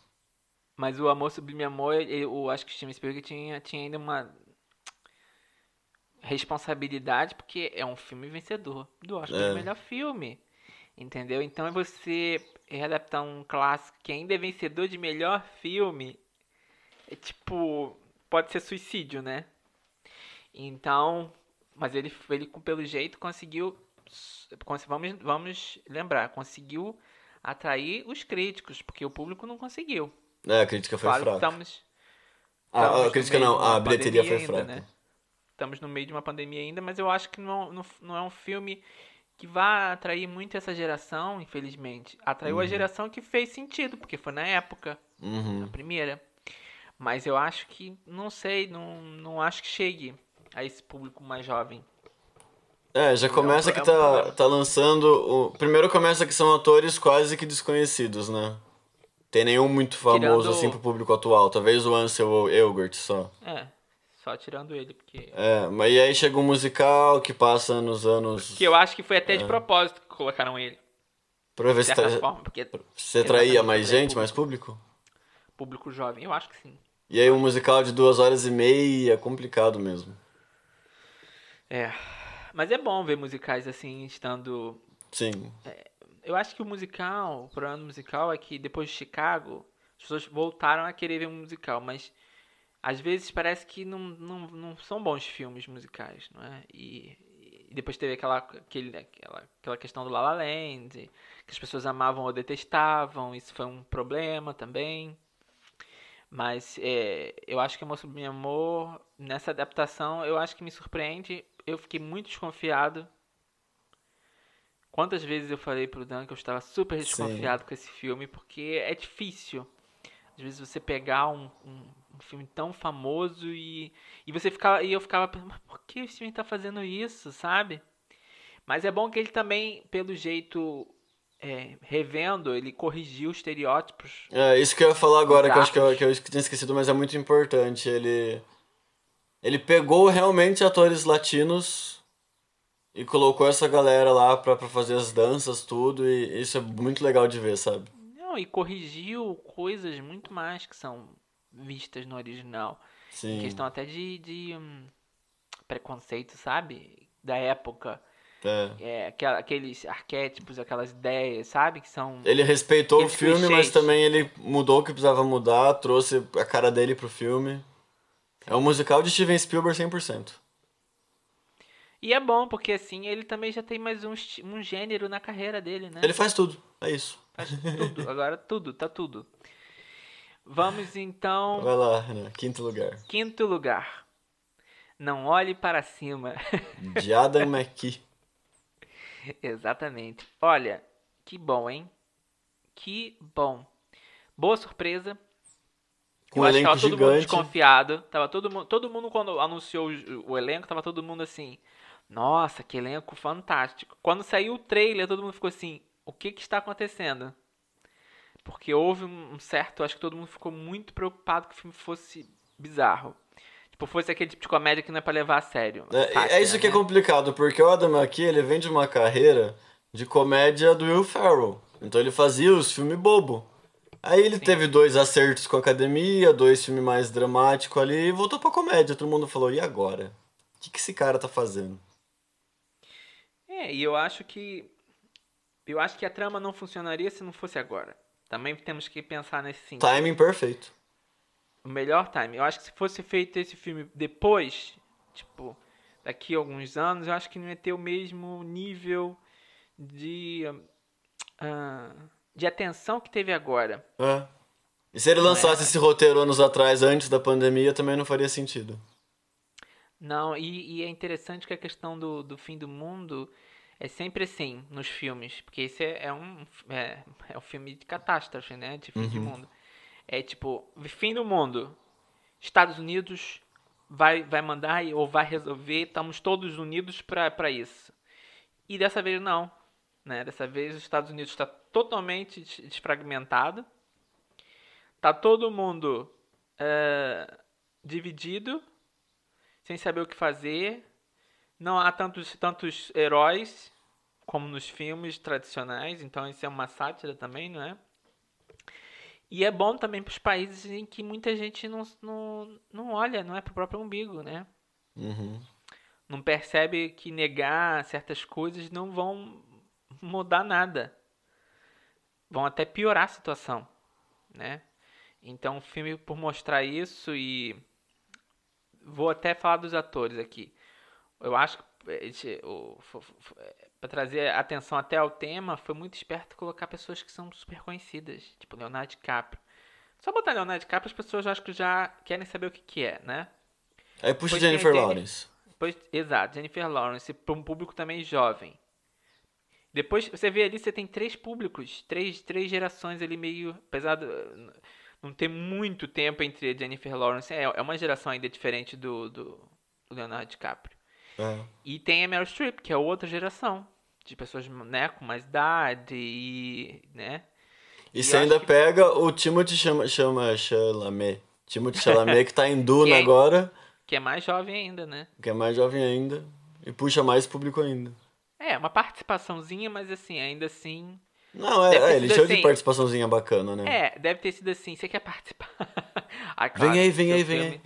Mas o Amor Sublime Amor, eu acho que o Steven Spielberg tinha, tinha ainda uma responsabilidade, porque é um filme vencedor do Oscar É. de melhor filme. Entendeu? Então é você readaptar um clássico que ainda é vencedor de melhor filme. É tipo. Pode ser suicídio, né? Então. Mas ele, ele pelo jeito, conseguiu. cons- Vamos, vamos lembrar, conseguiu atrair os críticos, porque o público não conseguiu. É, a crítica foi Claro fraca. estamos. Ah, estamos a no crítica não, a bilheteria foi pandemia ainda, fraca. né? Estamos no meio de uma pandemia ainda, mas eu acho que não, não, não é um filme que vai atrair muito essa geração, infelizmente. Atraiu a geração que fez sentido, porque foi na época, Uhum. a primeira. Mas eu acho que, não sei, não, não acho que chegue a esse público mais jovem. É, já começa é um que problema. tá, tá lançando. O... Primeiro começa que são atores quase que desconhecidos, né? Tem nenhum muito famoso Tirando- assim pro público atual. Talvez o Ansel Elgort só. É, só tirando ele, porque... É, mas e aí chega um musical que passa nos anos. Que eu acho que foi até É. de propósito que colocaram ele, Pra ver se tra... forma, porque você Exatamente, mais gente, mais público? público jovem, eu acho que sim. E aí um musical de duas horas e meia é complicado mesmo. É, mas é bom ver musicais assim, estando Sim. Eu acho que o musical, o problema do musical é que depois de Chicago, as pessoas voltaram a querer ver um musical, mas às vezes parece que não, não, não são bons filmes musicais, não é? E, e depois teve aquela, aquele, aquela, aquela questão do La La Land, que as pessoas amavam ou detestavam, isso foi um problema também. Mas é, eu acho que Amor Sobre Meu Amor, nessa adaptação, eu acho que me surpreende. Eu fiquei muito desconfiado Quantas vezes eu falei pro Dan que eu estava super desconfiado com esse filme, porque é difícil. Às vezes você pegar um, um, um filme tão famoso e, e você ficava. E eu ficava pensando, mas por que esse filme tá fazendo isso, sabe? Mas é bom que ele também, pelo jeito, é, revendo, ele corrigiu os estereótipos. É, isso que eu ia falar agora, que eu acho que eu, que eu tinha esquecido, mas é muito importante. Ele. Ele pegou realmente atores latinos e colocou essa galera lá pra, pra fazer as danças, tudo, e isso é muito legal de ver, sabe? Não, e corrigiu coisas muito mais que são vistas no original. Sim. Questão até de, de hum, preconceito, sabe? Da época. É. É, aqueles arquétipos, aquelas ideias, sabe? Que são. Ele respeitou o filme, mas clichês. também ele mudou o que precisava mudar, trouxe a cara dele pro filme. É um musical de Steven Spielberg 100%. E é bom, porque assim ele também já tem mais um, um gênero na carreira dele, né? Ele faz tudo, é isso. Faz tudo, agora tudo, tá tudo. Vamos então. Vai lá, Renan, quinto lugar. Quinto lugar. Não olhe para cima. De Adam McKee. Exatamente. Olha, que bom, hein? Que bom. Boa surpresa. Com um elenco tava todo mundo gigante. desconfiado. Tava todo mundo, todo mundo quando anunciou o, o elenco, tava todo mundo assim: "Nossa, que elenco fantástico". Quando saiu o trailer, todo mundo ficou assim: "O que que está acontecendo?" Porque houve um certo, acho que todo mundo ficou muito preocupado que o filme fosse bizarro. Tipo, fosse aquele tipo de comédia que não é pra levar a sério. É, Sátira, é isso que é né? complicado, porque o Adam McKee, ele vem de uma carreira de comédia do Will Ferrell. Então ele fazia os filmes bobo. Aí ele teve dois acertos com a academia, dois filmes mais dramáticos ali e voltou pra comédia. Todo mundo falou, e agora? O que, que esse cara tá fazendo? É, e eu acho que. Eu acho que a trama não funcionaria se não fosse agora. Também temos que pensar nesse sentido. Timing perfeito. O melhor time. Eu acho que se fosse feito esse filme depois, tipo, daqui a alguns anos, eu acho que não ia ter o mesmo nível de. ah, de atenção que teve agora. É. E se ele Não lançasse é? esse roteiro anos atrás, antes da pandemia, também não faria sentido. Não, e, e é interessante que a questão do, do fim do mundo é sempre assim nos filmes, porque esse é, é um é, é um filme de catástrofe, né? De fim de mundo. É tipo, fim do mundo. Estados Unidos vai, vai mandar ou vai resolver, estamos todos unidos para isso. E dessa vez não. Né? Dessa vez os Estados Unidos está totalmente des- desfragmentado. tá todo mundo é, dividido, sem saber o que fazer. Não há tantos, tantos heróis como nos filmes tradicionais, então isso é uma sátira também, não é? E é bom também para os países em que muita gente não, não, não olha, não é para o próprio umbigo, né? Uhum. Não percebe que negar certas coisas não vão mudar nada. Vão até piorar a situação, né? Então o filme, por mostrar isso e... Vou até falar dos atores aqui. Eu acho que para trazer atenção até ao tema, foi muito esperto colocar pessoas que são super conhecidas, tipo Leonardo DiCaprio. Só botar Leonardo DiCaprio, as pessoas acho que já querem saber o que, que é, né? Aí puxa Jennifer Lawrence. Depois, exato, Jennifer Lawrence, para um público também jovem. Depois você vê ali, você tem três públicos, três, três gerações ali meio. Apesar de não ter muito tempo entre Jennifer Lawrence, é, é uma geração ainda diferente do, do Leonardo DiCaprio. É. E tem a Meryl Streep, que é outra geração. De pessoas né, com mais idade e. né? E, e você ainda que... pega o Timothy chama, chama Chalamet. Timothy Chalamet que tá em Duna é, agora. Que é mais jovem ainda, né? Que é mais jovem ainda. E puxa mais público ainda. É, uma participaçãozinha, mas assim, ainda assim. Não, é, é ele assim, de participaçãozinha bacana, né? É, deve ter sido assim. Você quer participar? ah, claro, vem aí, vem aí, vem aí.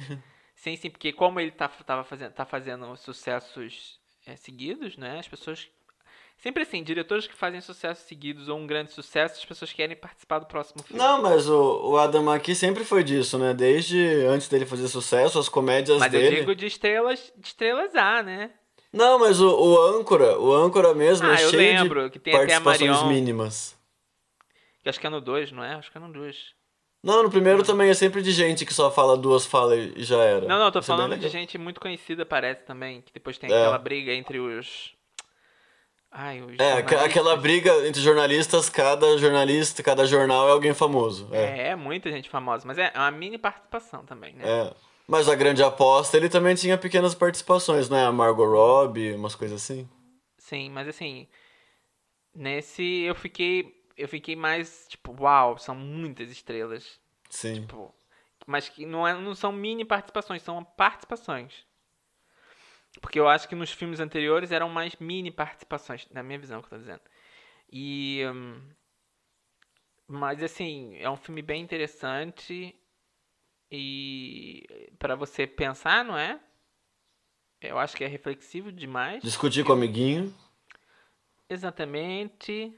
Sim, sim, porque como ele tá, tava fazendo, tá fazendo sucessos é, seguidos, né? As pessoas. Sempre assim, diretores que fazem sucessos seguidos ou um grande sucesso, as pessoas querem participar do próximo filme. Não, mas o, o Adam aqui sempre foi disso, né? Desde antes dele fazer sucesso, as comédias mas dele. Mas eu digo de estrelas, de estrelas A, né? Não, mas o, o âncora, o âncora mesmo ah, é cheio lembro, de que tem participações até a Marion, mínimas. Que acho que é no 2, não é? Acho que é no 2. Não, no primeiro também é sempre de gente que só fala duas falas e já era. Não, não, tô Isso é falando é de gente muito conhecida, parece também. Que depois tem é. aquela briga entre os. Ai, os é, aquela briga entre jornalistas, cada jornalista, cada jornal é alguém famoso. É, é, é muita gente famosa, mas é uma mini participação também, né? É. Mas a grande aposta, ele também tinha pequenas participações, né? A Margot Robbie, umas coisas assim. Sim, mas assim. Nesse eu fiquei eu fiquei mais, tipo, uau, são muitas estrelas. Sim. Tipo, mas que não, é, não são mini participações, são participações. Porque eu acho que nos filmes anteriores eram mais mini participações, na minha visão que eu tô dizendo. E. Hum, mas assim, é um filme bem interessante. E. para você pensar, não é? Eu acho que é reflexivo demais. Discutir com o amiguinho. Exatamente.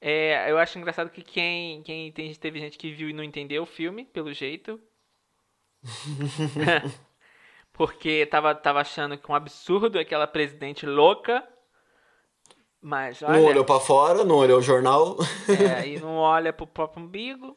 É, eu acho engraçado que quem, quem tem, teve gente que viu e não entendeu o filme, pelo jeito. Porque tava, tava achando que um absurdo aquela presidente louca. Mas olha, Não olhou pra fora, não olhou o jornal. É, e não olha pro próprio umbigo.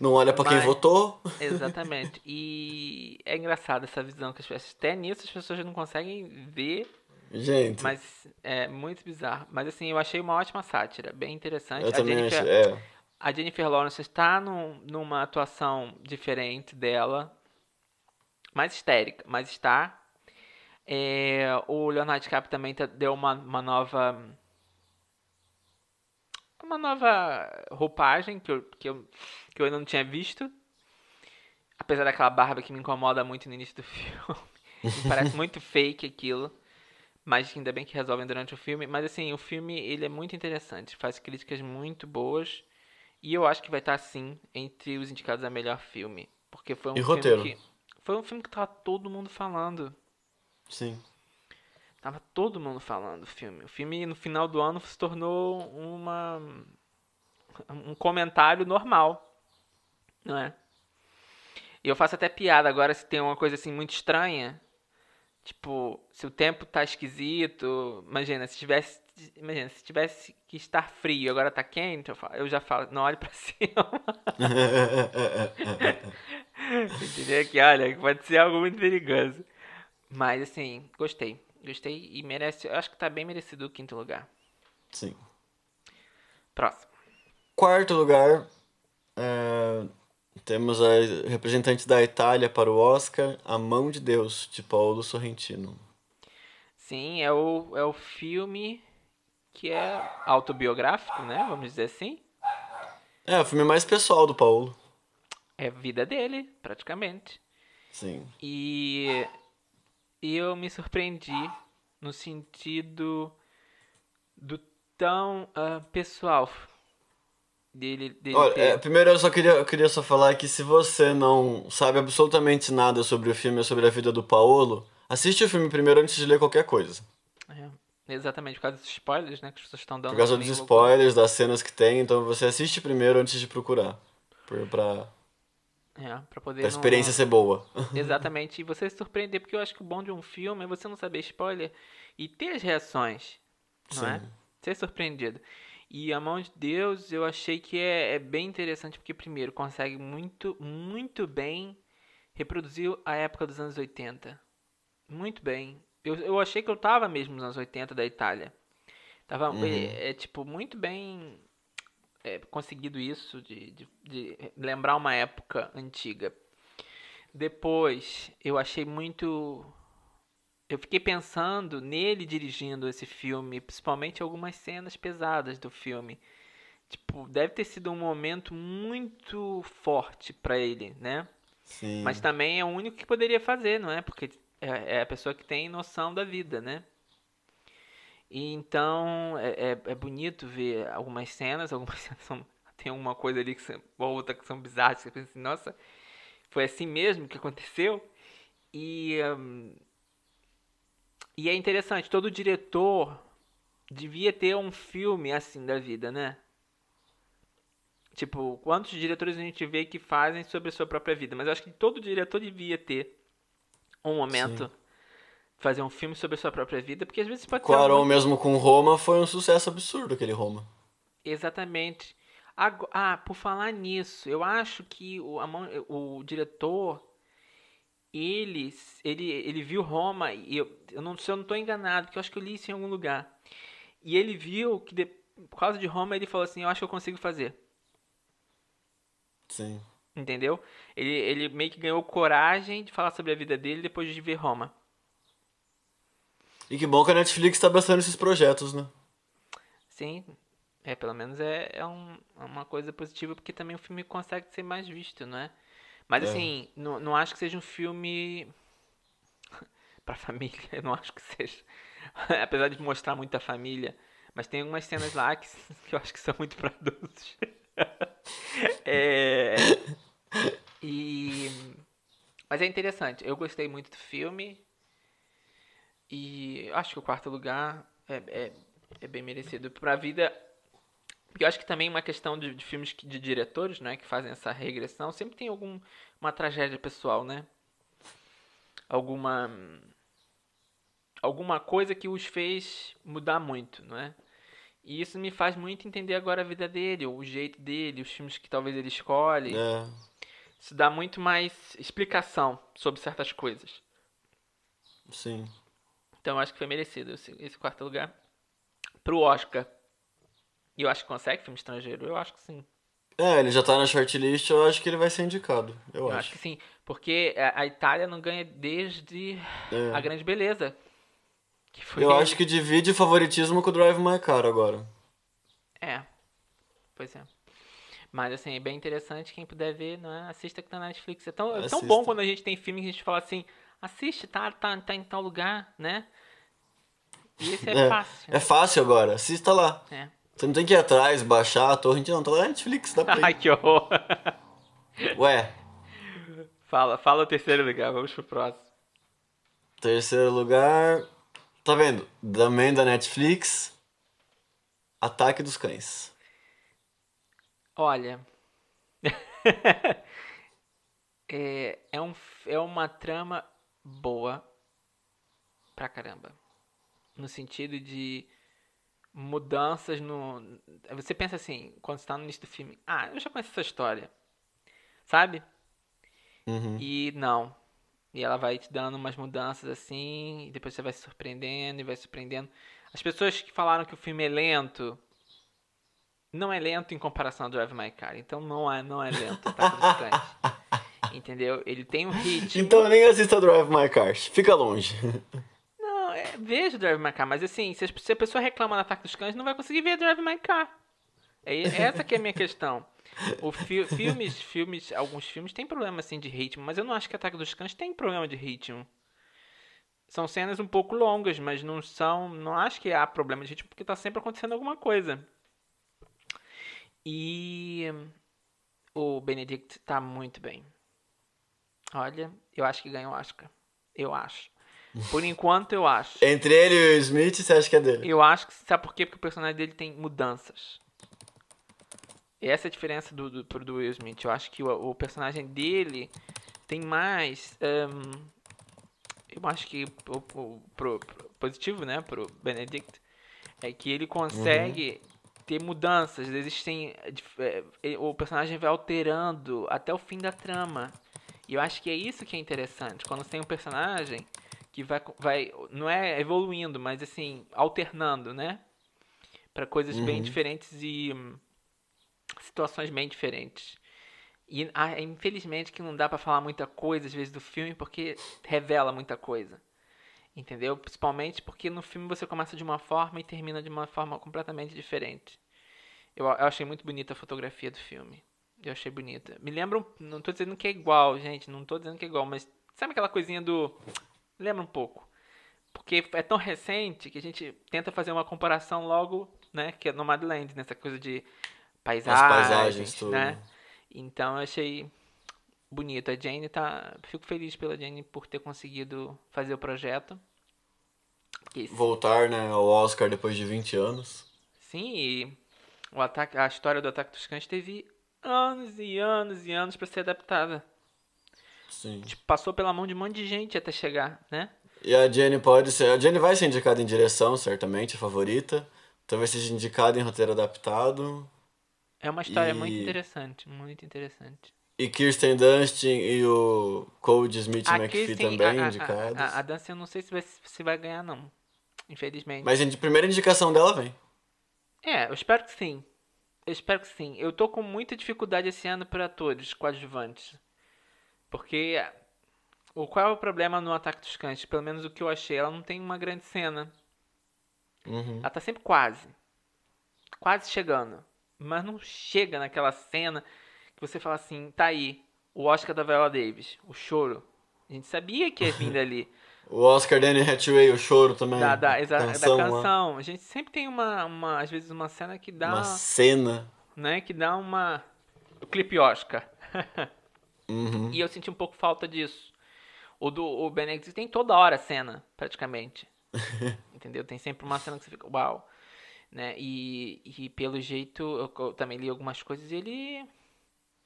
Não olha pra mas, quem votou. Exatamente. E é engraçado essa visão que as pessoas. Até nisso as pessoas não conseguem ver Gente. Mas é muito bizarro. Mas assim, eu achei uma ótima sátira, bem interessante. Eu a também Jennifer, achei, é. A Jennifer Lawrence está num, numa atuação diferente dela. Mais histérica, mas está. É, o Leonardo DiCaprio também tá, deu uma, uma nova. Uma nova roupagem que eu, que, eu, que eu ainda não tinha visto. Apesar daquela barba que me incomoda muito no início do filme. parece muito fake aquilo mas ainda bem que resolvem durante o filme. Mas assim, o filme ele é muito interessante, faz críticas muito boas e eu acho que vai estar assim entre os indicados a melhor filme, porque foi um e filme roteiro? que foi um filme que tava todo mundo falando. Sim. Tava todo mundo falando o filme. O filme no final do ano se tornou uma um comentário normal, não é? E eu faço até piada agora se tem uma coisa assim muito estranha Tipo, se o tempo tá esquisito, imagina, se tivesse, imagina, se tivesse que estar frio, agora tá quente, eu, falo, eu já falo, não olhe para cima. Entendeu? Que olha, pode ser algo muito perigoso. Mas assim, gostei. Gostei e merece, eu acho que tá bem merecido o quinto lugar. Sim. Próximo. Quarto lugar, é, temos a representante da Itália para o Oscar, A Mão de Deus, de Paulo Sorrentino. Sim, é o, é o filme que é autobiográfico, né? Vamos dizer assim. É, o filme mais pessoal do Paulo. é a vida dele, praticamente. Sim. E, e eu me surpreendi no sentido do tão ah, pessoal dele. dele Olha, ter- é, primeiro eu só queria, eu queria só falar que se você não sabe absolutamente nada sobre o filme ou sobre a vida do Paolo, assiste o filme primeiro antes de ler qualquer coisa. É, exatamente, por causa dos spoilers, né? Que as pessoas estão dando. Por causa dos spoilers, das cenas que tem, então você assiste primeiro antes de procurar. Por, pra, É, pra poder. pra não- experiência ser boa. Exatamente, e você se surpreender, porque eu acho que o bom de um filme é você não saber spoiler e ter as reações, não é? Sim. Ser surpreendido. E A Mão de Deus eu achei que é, é bem interessante, porque primeiro consegue muito, muito bem reproduzir a época dos anos 80. Muito bem. Eu, eu achei que eu tava mesmo nos anos 80 da Itália. Tava, Uhum. é, é, tipo, muito bem é, conseguido isso, de, de, de lembrar uma época antiga. Depois, eu achei muito. Eu fiquei pensando nele dirigindo esse filme, principalmente algumas cenas pesadas do filme. Tipo, deve ter sido um momento muito forte pra ele, né? Sim. Mas também é o único que poderia fazer, não é? Porque é, é a pessoa que tem noção da vida, né? E então é, é, é bonito ver algumas cenas, algumas cenas são, tem uma coisa ali que são, ou outra que são bizarras, você pensa assim, nossa, foi assim mesmo que aconteceu? E, hum, e é interessante, todo diretor devia ter um filme assim da vida, né? Tipo, quantos diretores a gente vê que fazem sobre a sua própria vida? Mas acho que todo diretor devia ter um momento fazer um filme sobre a sua própria vida, porque às vezes pode ser Quaron algo- mesmo com Roma foi um sucesso absurdo aquele Roma. Exatamente. Ah, por falar nisso, eu acho que o, a o diretor ele, ele, ele viu Roma e eu, eu não se eu não estou enganado, porque eu acho que eu li isso em algum lugar. E ele viu que de- por causa de Roma ele falou assim, eu acho que eu consigo fazer. Sim. Entendeu? Ele, ele meio que ganhou coragem de falar sobre a vida dele depois de ver Roma. E que bom que a Netflix tá abraçando esses projetos, né? Sim, é, pelo menos é, é um- é uma coisa positiva, porque também o filme consegue ser mais visto, não é? Mas É. assim, não, não acho que seja um filme pra família, eu não acho que seja. Apesar de mostrar muita família, mas tem algumas cenas lá que, que eu acho que são muito pra adultos. É, e, mas é interessante, eu gostei muito do filme e acho que o quarto lugar é, é, é bem merecido pra vida. Porque eu acho que também uma questão de, de filmes que- de diretores, né, que fazem essa regressão, sempre tem algum uma tragédia pessoal, né? Alguma alguma coisa que os fez mudar muito, não é? E isso me faz muito entender agora a vida dele, o jeito dele, os filmes que talvez ele escolhe. É. Isso dá muito mais explicação sobre certas coisas. Sim. Então eu acho que foi merecido esse, esse quarto lugar. Pro Oscar. E eu acho que consegue filme estrangeiro? Eu acho que sim. É, ele já tá na shortlist, eu acho que ele vai ser indicado. Eu, Eu acho. acho que sim. Porque a a Itália não ganha desde É. a Grande Beleza. Foi... Eu acho que divide favoritismo com o Drive My Car agora. É. Pois é. Mas assim, é bem interessante. Quem puder ver, não é? Assista que tá na Netflix. É tão, é tão bom quando a gente tem filme que a gente fala assim, assiste, tá, tá, tá em tal lugar, né? E esse é, fácil. É fácil agora, assista lá. É. Você não tem que ir atrás, baixar a torrent, não. Tá lá na Netflix, dá pra Ai, ir. que horror. Ué, fala, fala o terceiro lugar, vamos pro próximo. terceiro lugar. Tá vendo? Também da Netflix. Ataque dos Cães. Olha. é, é, um, é uma trama boa pra caramba. No sentido de mudanças no. Você pensa assim, quando você tá no início do filme, ah, eu já conheço essa história. Sabe? Uhum. E não. E ela vai te dando umas mudanças assim, e depois você vai se surpreendendo e vai se surpreendendo. As pessoas que falaram que o filme é lento, não é lento em comparação ao Drive My Car. Então não é, não é lento, Cães. Entendeu? Ele tem um ritmo. Então nem assista Drive My Car, fica longe. Não, é, veja o Drive My Car, mas assim, se, a pessoa reclama do Ataque dos Cães, não vai conseguir ver Drive My Car. É essa que é a minha questão. O fi filmes, filmes, alguns filmes têm problema assim de ritmo, mas eu não acho que Ataque dos Cães tem problema de ritmo. São cenas um pouco longas, mas não são, não acho que há problema de ritmo porque tá sempre acontecendo alguma coisa. E o Benedict tá muito bem. Olha, eu acho que ganhou Oscar. Eu acho. Por enquanto, eu acho. Entre ele e o Smith, você acha que é dele? Eu acho que. Sabe por quê? Porque o personagem dele tem mudanças. Essa é a diferença do, do, do Will Smith. Eu acho que o, o personagem dele tem mais. Um, eu acho que o, o pro, pro, positivo, né, pro Benedict, é que ele consegue uhum. ter mudanças. Existem. É, o personagem vai alterando até o fim da trama. E eu acho que é isso que é interessante. Quando tem um personagem que vai, vai não é evoluindo, mas assim, alternando, né? Para coisas uhum. bem diferentes e hum, situações bem diferentes. E ah, infelizmente que não dá para falar muita coisa às vezes do filme porque revela muita coisa. Entendeu? Principalmente porque no filme você começa de uma forma e termina de uma forma completamente diferente. Eu, eu achei muito bonita a fotografia do filme. Eu achei bonita. Me lembra, não tô dizendo que é igual, gente, não tô dizendo que é igual, mas sabe aquela coisinha do lembra um pouco. Porque é tão recente que a gente tenta fazer uma comparação logo, né, que é Nomadland, nessa coisa de paisagens, paisagens tudo. né? Então eu achei bonito. A Jane tá, fico feliz pela Jane por ter conseguido fazer o projeto. Esse... Voltar, né, ao Oscar depois de 20 anos. Sim, e o ataque, a história do Ataque dos Cães teve anos e anos e anos para ser adaptada. Sim. Tipo, passou pela mão de um monte de gente até chegar, né? E a Jenny pode ser. A Jenny vai ser indicada em direção, certamente, a favorita. Talvez seja indicada em roteiro adaptado. É uma história e... muito interessante, muito interessante. E Kirsten Dunst e o Code Smith a McPhee Kirsten, também a, a, indicados. A, a, Dunst eu não sei se vai, se vai ganhar, não. Infelizmente. Mas a primeira indicação dela vem. É, eu espero que sim. Eu espero que sim. Eu tô com muita dificuldade esse ano para atores coadjuvantes. Porque o qual é o problema no Ataque dos Cães? Pelo menos o que eu achei, ela não tem uma grande cena. Uhum. Ela tá sempre quase. Quase chegando. Mas não chega naquela cena que você fala assim, tá aí, o Oscar da Viola Davis, o choro. A gente sabia que ia vir dali. o Oscar Danny Hathaway, o choro também. Da, da, da canção. Da canção. A gente sempre tem uma, uma, às vezes, uma cena que dá... Uma cena. Né, que dá uma... O clipe Oscar. Uhum. E eu senti um pouco falta disso. O do o Benedict tem toda hora cena, praticamente. Entendeu? Tem sempre uma cena que você fica, uau. Né? E, e pelo jeito, eu, eu também li algumas coisas e ele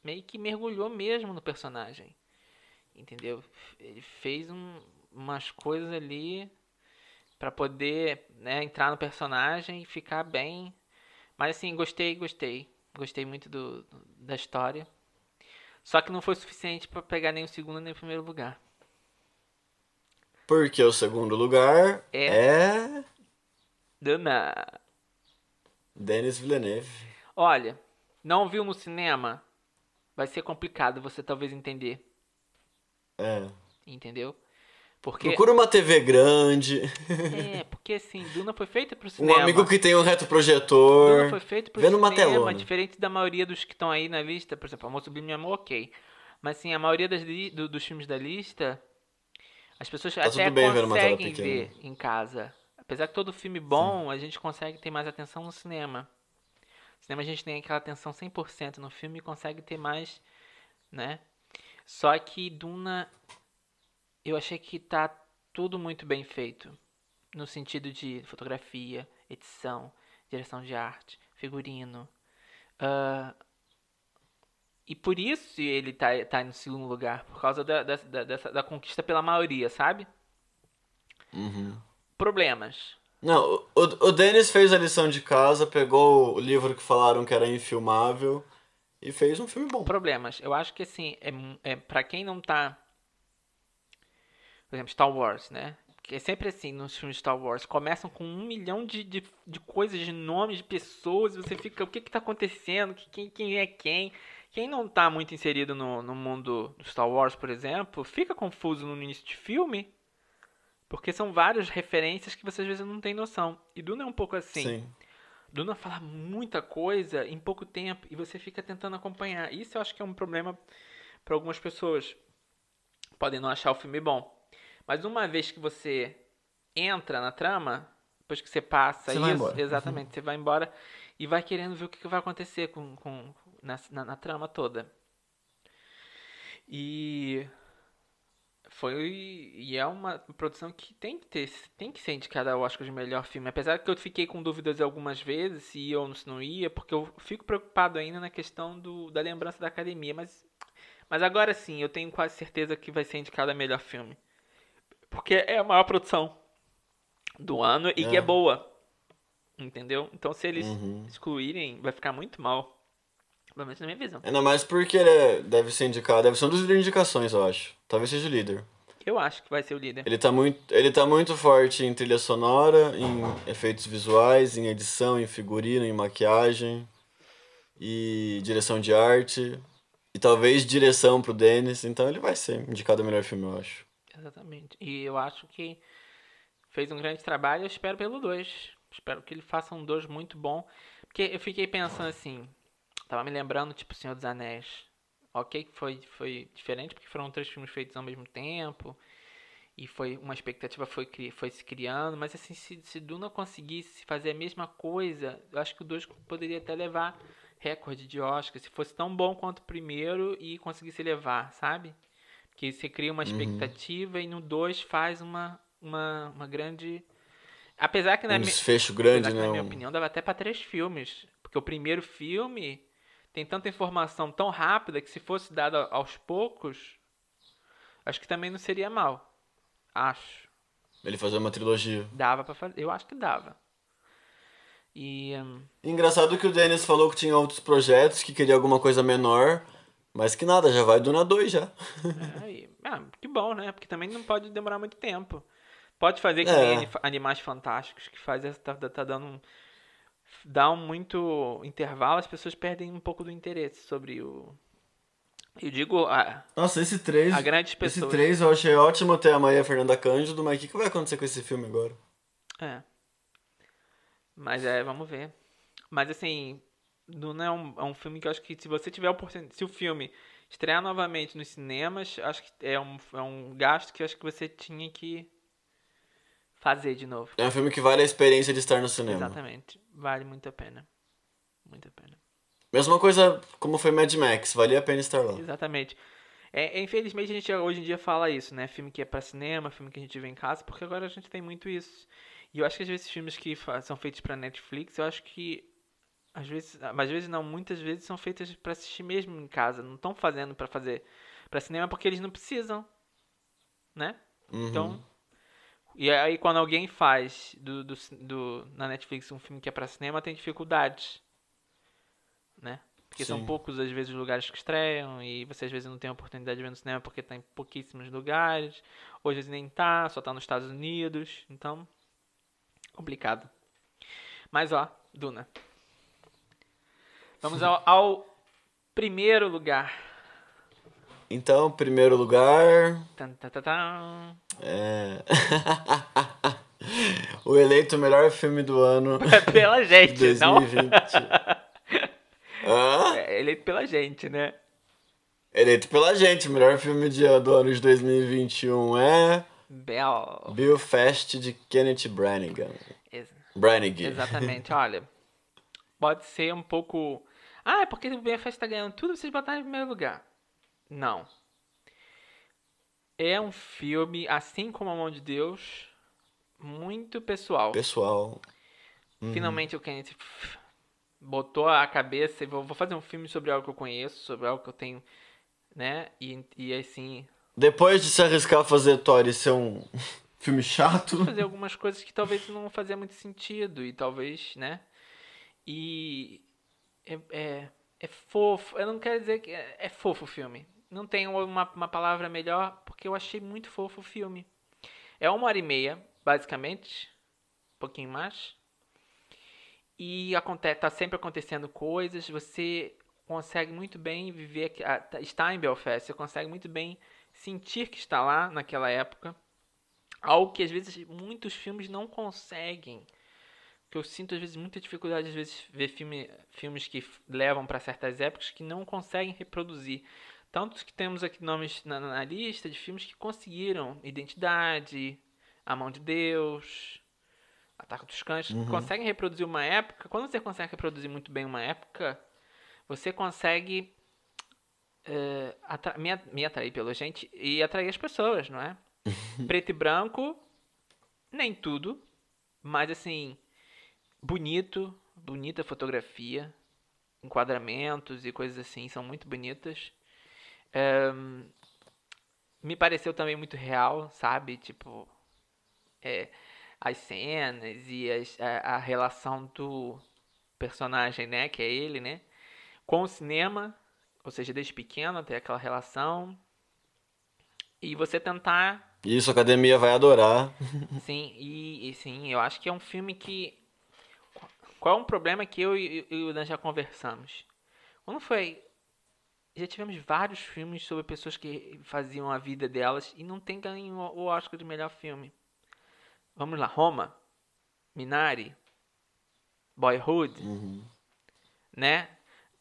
meio que mergulhou mesmo no personagem. Entendeu? Ele fez um, umas coisas ali para poder né, entrar no personagem e ficar bem. Mas assim, gostei, gostei. Gostei muito do, da história. Só que não foi suficiente para pegar nem o segundo nem o primeiro lugar. Porque o segundo lugar é. é... Dana. Denis Villeneuve. Olha, não viu no cinema? Vai ser complicado você talvez entender. É. Entendeu? Porque... Procura uma TV grande. É, porque assim, Duna foi feita pro cinema. Um amigo que tem um retroprojetor. Duna foi feito pro cinema, telona. diferente da maioria dos que estão aí na lista. Por exemplo, Almoço Sublime Amor, ok. Mas assim, a maioria das do, dos filmes da lista, as pessoas tá até conseguem ver em casa. Apesar que todo filme bom, Sim. a gente consegue ter mais atenção no cinema. No cinema a gente tem aquela atenção 100% no filme e consegue ter mais, né? Só que Duna eu achei que tá tudo muito bem feito. No sentido de fotografia, edição, direção de arte, figurino. Uh, e por isso ele tá, tá no segundo lugar. Por causa da, da, da, dessa, da conquista pela maioria, sabe? Uhum. Problemas. Não, o, o Dennis fez a lição de casa, pegou o livro que falaram que era infilmável e fez um filme bom. Problemas. Eu acho que assim, é, é, pra quem não tá por exemplo, Star Wars, né? Que é sempre assim nos filmes Star Wars. Começam com um milhão de, de, de coisas, de nomes, de pessoas. E você fica, o que está acontecendo? Quem, quem é quem? Quem não está muito inserido no, no mundo do Star Wars, por exemplo, fica confuso no início de filme. Porque são várias referências que você às vezes não tem noção. E Duna é um pouco assim. Sim. Duna fala muita coisa em pouco tempo e você fica tentando acompanhar. Isso eu acho que é um problema para algumas pessoas. Podem não achar o filme bom. Mas uma vez que você entra na trama, depois que você passa Você isso, exatamente, você vai embora e vai querendo ver o que vai acontecer com, com na, na, na trama toda. E foi e é uma produção que tem que ter, tem que ser indicada ao Oscar de melhor filme. Apesar que eu fiquei com dúvidas algumas vezes se ia ou se não ia, porque eu fico preocupado ainda na questão do, da lembrança da academia, mas mas agora sim, eu tenho quase certeza que vai ser indicado a melhor filme. Porque é a maior produção do ano e que É. é boa. Entendeu? Então se eles Uhum. excluírem, vai ficar muito mal. Pelo menos na minha visão. Ainda mais porque ele é- deve ser indicado, deve ser um dos líderes de indicações, eu acho. Talvez seja o líder. Eu acho que vai ser o líder. Ele tá muito, ele tá muito forte em trilha sonora, em efeitos visuais, em edição, em figurino, em maquiagem e direção de arte. E talvez direção pro Dennis, então ele vai ser indicado ao melhor filme, eu acho. Exatamente. E eu acho que fez um grande trabalho. Eu espero pelo 2. Espero que ele faça um 2 muito bom. Porque eu fiquei pensando assim. Tava me lembrando, tipo, Senhor dos Anéis. Ok, que foi, foi diferente, porque foram três filmes feitos ao mesmo tempo. E foi uma expectativa foi, foi se criando. Mas assim, se, se Duna conseguisse fazer a mesma coisa, eu acho que o 2 poderia até levar recorde de Oscar. Se fosse tão bom quanto o primeiro e conseguisse levar, sabe? Que você cria uma expectativa e no 2 faz uma, uma, uma grande. Apesar que, na, Um mi- apesar grande, que, né? na minha opinião, dava até pra três filmes. Porque o primeiro filme tem tanta informação tão rápida que se fosse dado aos poucos, acho que também não seria mal. Acho. Ele fazer uma trilogia. Dava pra fazer. Eu acho que dava. E. hum, Engraçado que o Dennis falou que tinha outros projetos, que queria alguma coisa menor, mas que nada, já vai Duna 2 já. É, ah, que bom, né? Porque também não pode demorar muito tempo. Pode fazer que É. Animais Fantásticos, que faz essa- tá, tá dando um. Dá um muito intervalo, as pessoas perdem um pouco do interesse sobre o. Eu digo a, Nossa, esse 3. a grandes Esse pessoas. 3 eu achei ótimo ter a Maria Fernanda Cândido, mas o que, que vai acontecer com esse filme agora? É. Mas é, vamos ver. Mas assim, Duna é um, é um filme que eu acho que se você tiver oportunidade. Se o filme estrear novamente nos cinemas, acho que é um, é um gasto que eu acho que você tinha que fazer de novo. É um filme que vale a experiência de estar no cinema. Exatamente. Vale muito a pena. Muito a pena. Mesma coisa como foi Mad Max, valia a pena estar lá. Exatamente. É, infelizmente a gente hoje em dia fala isso, né? Filme que é pra cinema, filme que a gente vê em casa, porque agora a gente tem muito isso. E eu acho que às vezes filmes que são feitos pra Netflix, eu acho que às vezes, às vezes não, muitas vezes são feitas pra assistir mesmo em casa, não estão fazendo pra fazer pra cinema porque eles não precisam, né? Uhum. Então, e aí quando alguém faz do, do, do- na Netflix um filme que é pra cinema, tem dificuldades, né? Porque são Sim. poucos, às vezes, os lugares que estreiam e você, às vezes, não tem a oportunidade de ver no cinema porque tá em pouquíssimos lugares. Ou, às vezes, nem tá, só tá nos Estados Unidos. Então, complicado. Mas, ó, Duna. Vamos ao, ao primeiro lugar. Então, primeiro lugar. Tan, tan, tan. É... o eleito melhor filme do ano Pela gente, de não? 2020. Hã? É eleito pela gente, né? Eleito pela gente, o melhor filme de, do ano de 2021 é Bel. Belfast de Kenneth Branagh. Ex- Branagh. Exatamente, olha. Pode ser um pouco. Ah, é porque o BFS tá ganhando tudo, vocês botaram em primeiro lugar. Não. É um filme, assim como A Mão de Deus, muito pessoal. Pessoal. Uhum. Finalmente o Kenneth botou a cabeça e vou, vou fazer um filme sobre algo que eu conheço, sobre algo que eu tenho, né? E, e assim, Depois de se arriscar a fazer Thor e ser um filme chato. fazer algumas coisas que talvez não fazia muito sentido e talvez, né? E é, é, é fofo. Eu não quero dizer que é, é fofo o filme. Não tem uma, uma palavra melhor porque eu achei muito fofo o filme. É uma hora e meia, basicamente, um pouquinho mais. E acontece, tá sempre acontecendo coisas. Você consegue muito bem viver, ah, tá- está em Belfast. Você consegue muito bem sentir que está lá naquela época. Algo que às vezes muitos filmes não conseguem que eu sinto às vezes muita dificuldade às vezes ver filme, filmes que levam para certas épocas que não conseguem reproduzir. Tantos que temos aqui nomes na, na lista de filmes que conseguiram Identidade, A Mão de Deus, Ataque dos Cães, que conseguem reproduzir uma época. Quando você consegue reproduzir muito bem uma época, você consegue eh, atra- me, me atrair pela gente e atrair as pessoas, não é? Preto e branco, nem tudo, mas assim, bonito, bonita fotografia, enquadramentos e coisas assim são muito bonitas. Ehm, me pareceu também muito real, sabe? Tipo, é, as cenas e as- a, a relação do personagem, né? Que é ele, né? Com o cinema, ou seja, desde pequeno ter aquela relação. E você tentar Isso, a academia vai adorar. Sim, e, e sim, eu acho que é um filme que. Qual é um problema que eu e, e o Dan já conversamos? Quando foi. Já tivemos vários filmes sobre pessoas que faziam a vida delas e não tem ganho o Oscar de melhor filme. Vamos lá, Roma, Minari, Boyhood, né?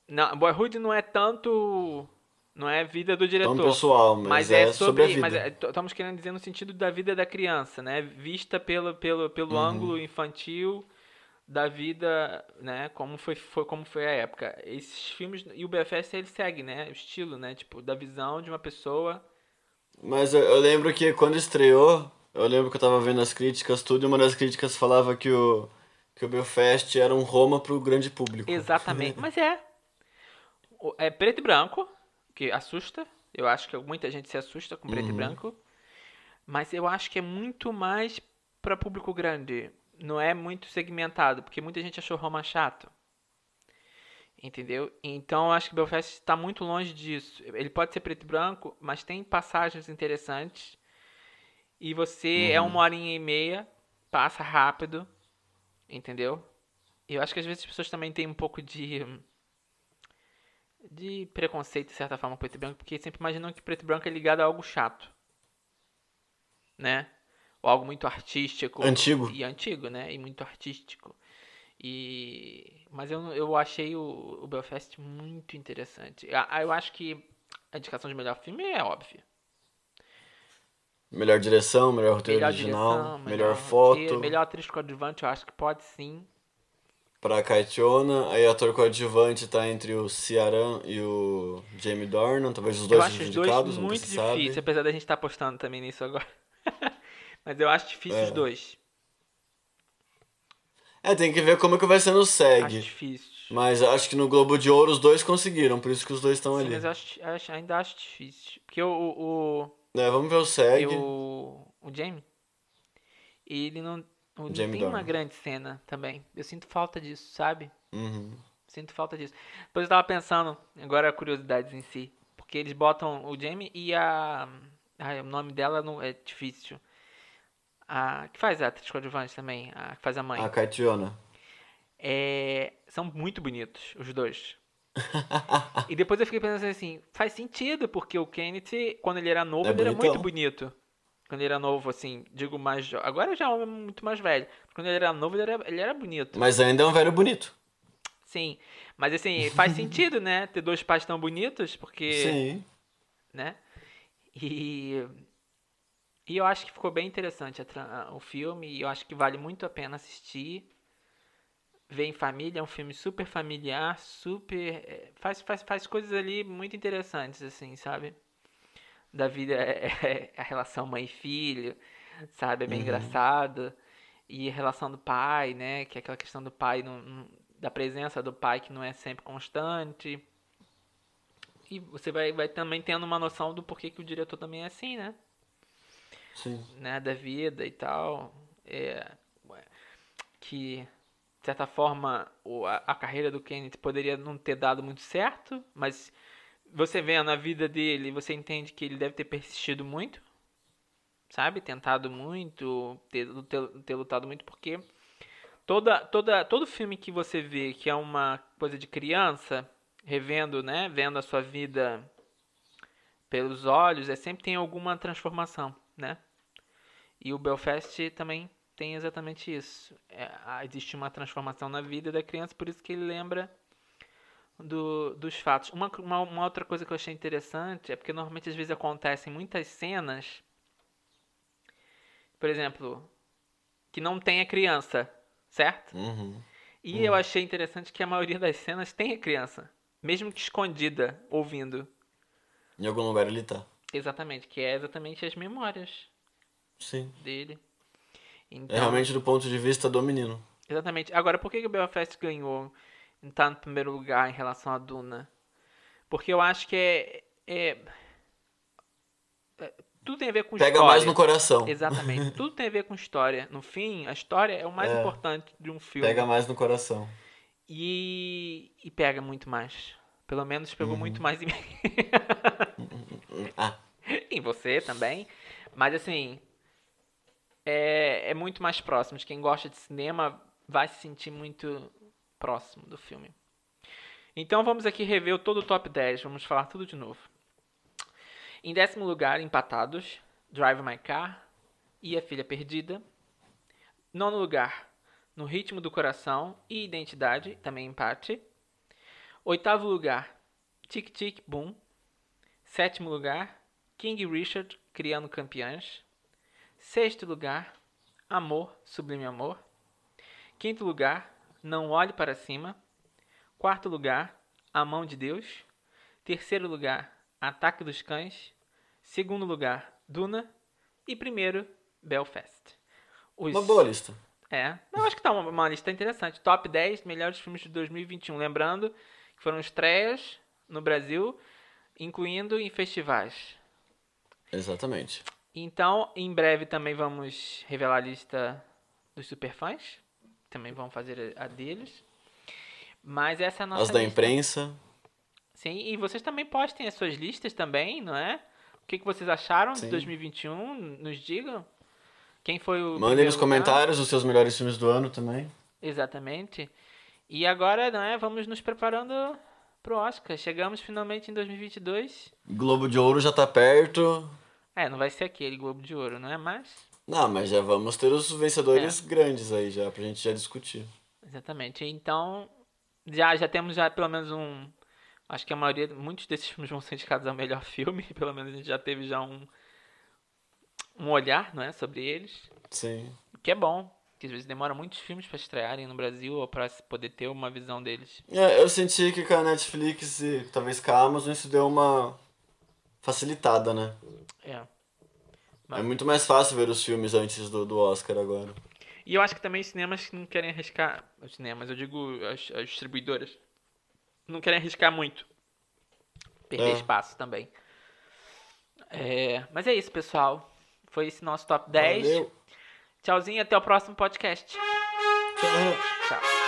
Não, Boyhood não é tanto. Não é vida do diretor. Tão pessoal, mas, é, sobre, a vida. Mas é, estamos querendo dizer no sentido da vida da criança, né? Vista pelo, pelo, pelo Uhum. ângulo infantil da vida, né? Como foi, foi, como foi a época. Esses filmes. E o BFS ele segue, né? O estilo, né? Tipo, da visão de uma pessoa. Mas eu, eu lembro que quando estreou, eu lembro que eu tava vendo as críticas, tudo, e uma das críticas falava que o, que o Belfast era um Roma pro grande público. Exatamente. Mas é. É preto e branco, que assusta. Eu acho que muita gente se assusta com preto e branco. Mas eu acho que é muito mais para público grande. Não é muito segmentado, porque muita gente achou Roma chato. Entendeu? Então eu acho que Belfast está muito longe disso. Ele pode ser preto e branco, mas tem passagens interessantes. E você é uma horinha e meia, passa rápido. Entendeu? E eu acho que às vezes as pessoas também têm um pouco de. de preconceito, de certa forma, com preto e branco, porque sempre imaginam que preto e branco é ligado a algo chato. Né? Ou algo muito artístico. Antigo. E antigo, né? E muito artístico. E... Mas eu, eu achei o, o Belfast muito interessante. Ah, Eu acho que a indicação de melhor filme é óbvia. Melhor direção, melhor roteiro Melhor original, direção, melhor, roteiro, foto melhor atriz coadjuvante, eu acho que pode sim. pra Kaitiona. Aí ator coadjuvante tá entre o Ciaran e o Jamie Dornan, talvez os dois eu acho os indicados, dois nunca muito sabe. difíceis, apesar da gente estar apostando também nisso agora. Mas eu acho difícil É. os dois. É, tem que ver como que vai ser no Acho SEG. difícil. Mas acho que no Globo de Ouro os dois conseguiram, por isso que os dois estão ali. mas eu acho, acho- ainda acho difícil. Porque o, o, É, vamos ver o o, SEG. o, o Jamie, ele não, não Jamie tem uma Dornan. grande cena também. Eu sinto falta disso, sabe? Uhum. Sinto falta disso. Depois eu tava pensando, agora curiosidades em si. Porque eles botam o Jamie e a. Ai, o nome dela não é difícil. A. Que faz a atriz coadjuvante também, a que faz a mãe. A Kaitiona. É, são muito bonitos, os dois. e depois eu fiquei pensando assim, faz sentido, porque o Kenneth, quando ele era novo, É ele era muito bonito. Quando ele era novo, assim, digo mais. Agora já é um homem muito mais velho. Quando ele era novo, ele era, ele era bonito. Mas ainda é um velho bonito. Sim. Mas assim, faz sentido, né? Ter dois pais tão bonitos, porque. Sim. né? E, e eu acho que ficou bem interessante o filme e eu acho que vale muito a pena assistir. Ver em família, é um filme super familiar, super. é, Faz, faz, faz coisas ali muito interessantes, assim, sabe? Da vida, é, é- a relação mãe e filho, sabe? É bem engraçado. E a relação do pai, né? Que é aquela questão do pai, não- não- da presença do pai que não é sempre constante. E você vai, vai também tendo uma noção do porquê que o diretor também é assim, né? Né? Da vida e tal. É, que, de certa forma, a carreira do Kenneth poderia não ter dado muito certo, mas você vendo a vida dele, você entende que ele deve ter persistido muito, sabe? Tentado muito, ter, ter, ter lutado muito, porque toda, toda, todo filme que você vê que é uma coisa de criança, revendo, né? Vendo a sua vida pelos olhos, é sempre tem alguma transformação, né? E o Belfast também tem exatamente isso. É, existe uma transformação na vida da criança, por isso que ele lembra do, dos fatos. Uma, uma, uma, outra coisa que eu achei interessante é porque normalmente às vezes acontecem muitas cenas, por exemplo, que não tem a criança, certo? Uhum. E uhum. eu achei interessante que a maioria das cenas tem a criança, mesmo que escondida, ouvindo. Em algum lugar ele tá. Exatamente, que é exatamente as memórias Sim. dele. É então, é realmente do ponto de vista do menino. Exatamente. Agora, por que, que o Belfast ganhou? Tá no primeiro lugar em relação a Duna? Porque eu acho que é, é, é tudo tem a ver com Pega história. Pega mais no coração. Exatamente. tudo tem a ver com história. No fim, a história é o mais é, importante de um filme. Pega mais no coração. E, e pega muito mais. Pelo menos pegou uhum. muito mais em mim. ah. Em você também. Mas assim, é, é muito mais próximo. Quem gosta de cinema vai se sentir muito próximo do filme. Então vamos aqui rever todo o top 10. Vamos falar tudo de novo. Em décimo lugar, empatados, Drive My Car e A Filha Perdida. Nono lugar, No Ritmo do Coração e Identidade, também empate. Oitavo lugar, Tic Tic Boom. Sétimo lugar, King Richard, Criando Campeãs. Sexto lugar, Amor, Sublime Amor. Quinto lugar, Não Olhe para Cima. Quarto lugar, A Mão de Deus. Terceiro lugar, Ataque dos Cães. Segundo lugar, Duna. E primeiro, Belfast. Os... Uma boa lista. É, eu acho que tá uma, uma, lista interessante. Top 10 melhores filmes de 2021. Lembrando que foram estreias no Brasil, incluindo em festivais. Exatamente. Então, em breve também vamos revelar a lista dos superfãs. Também vamos fazer a deles. Mas essa é a nossa As da imprensa. Sim, e vocês também postem as suas listas também, não é? O que, que vocês acharam Sim. de 2021? Nos digam. Quem foi o. Mandem nos comentários os seus melhores filmes do ano também. Exatamente. E agora, não é? Vamos nos preparando pro Oscar. Chegamos finalmente em 2022. Globo de Ouro já tá perto. É, não vai ser aquele Globo de Ouro, não é mais? Não, mas já vamos ter os vencedores é. grandes aí já, pra gente já discutir. Exatamente. Então, já, já temos já pelo menos um, Acho que a maioria, muitos desses filmes vão ser indicados ao melhor filme, pelo menos a gente já teve já um um olhar, não é, sobre eles. Sim. Que é bom, que às vezes demora muitos filmes para estrearem no Brasil ou para poder ter uma visão deles. É, eu senti que com a Netflix e talvez com a Amazon isso deu uma facilitada, né? É. Mas... É muito mais fácil ver os filmes antes do, do Oscar agora. E eu acho que também os cinemas não querem arriscar. Os cinemas, eu digo as, as distribuidoras não querem arriscar muito. Perder é. espaço também. É, mas é isso, pessoal. Foi esse nosso top 10. Valeu. Tchauzinho, até o próximo podcast. Tchau. Tchau.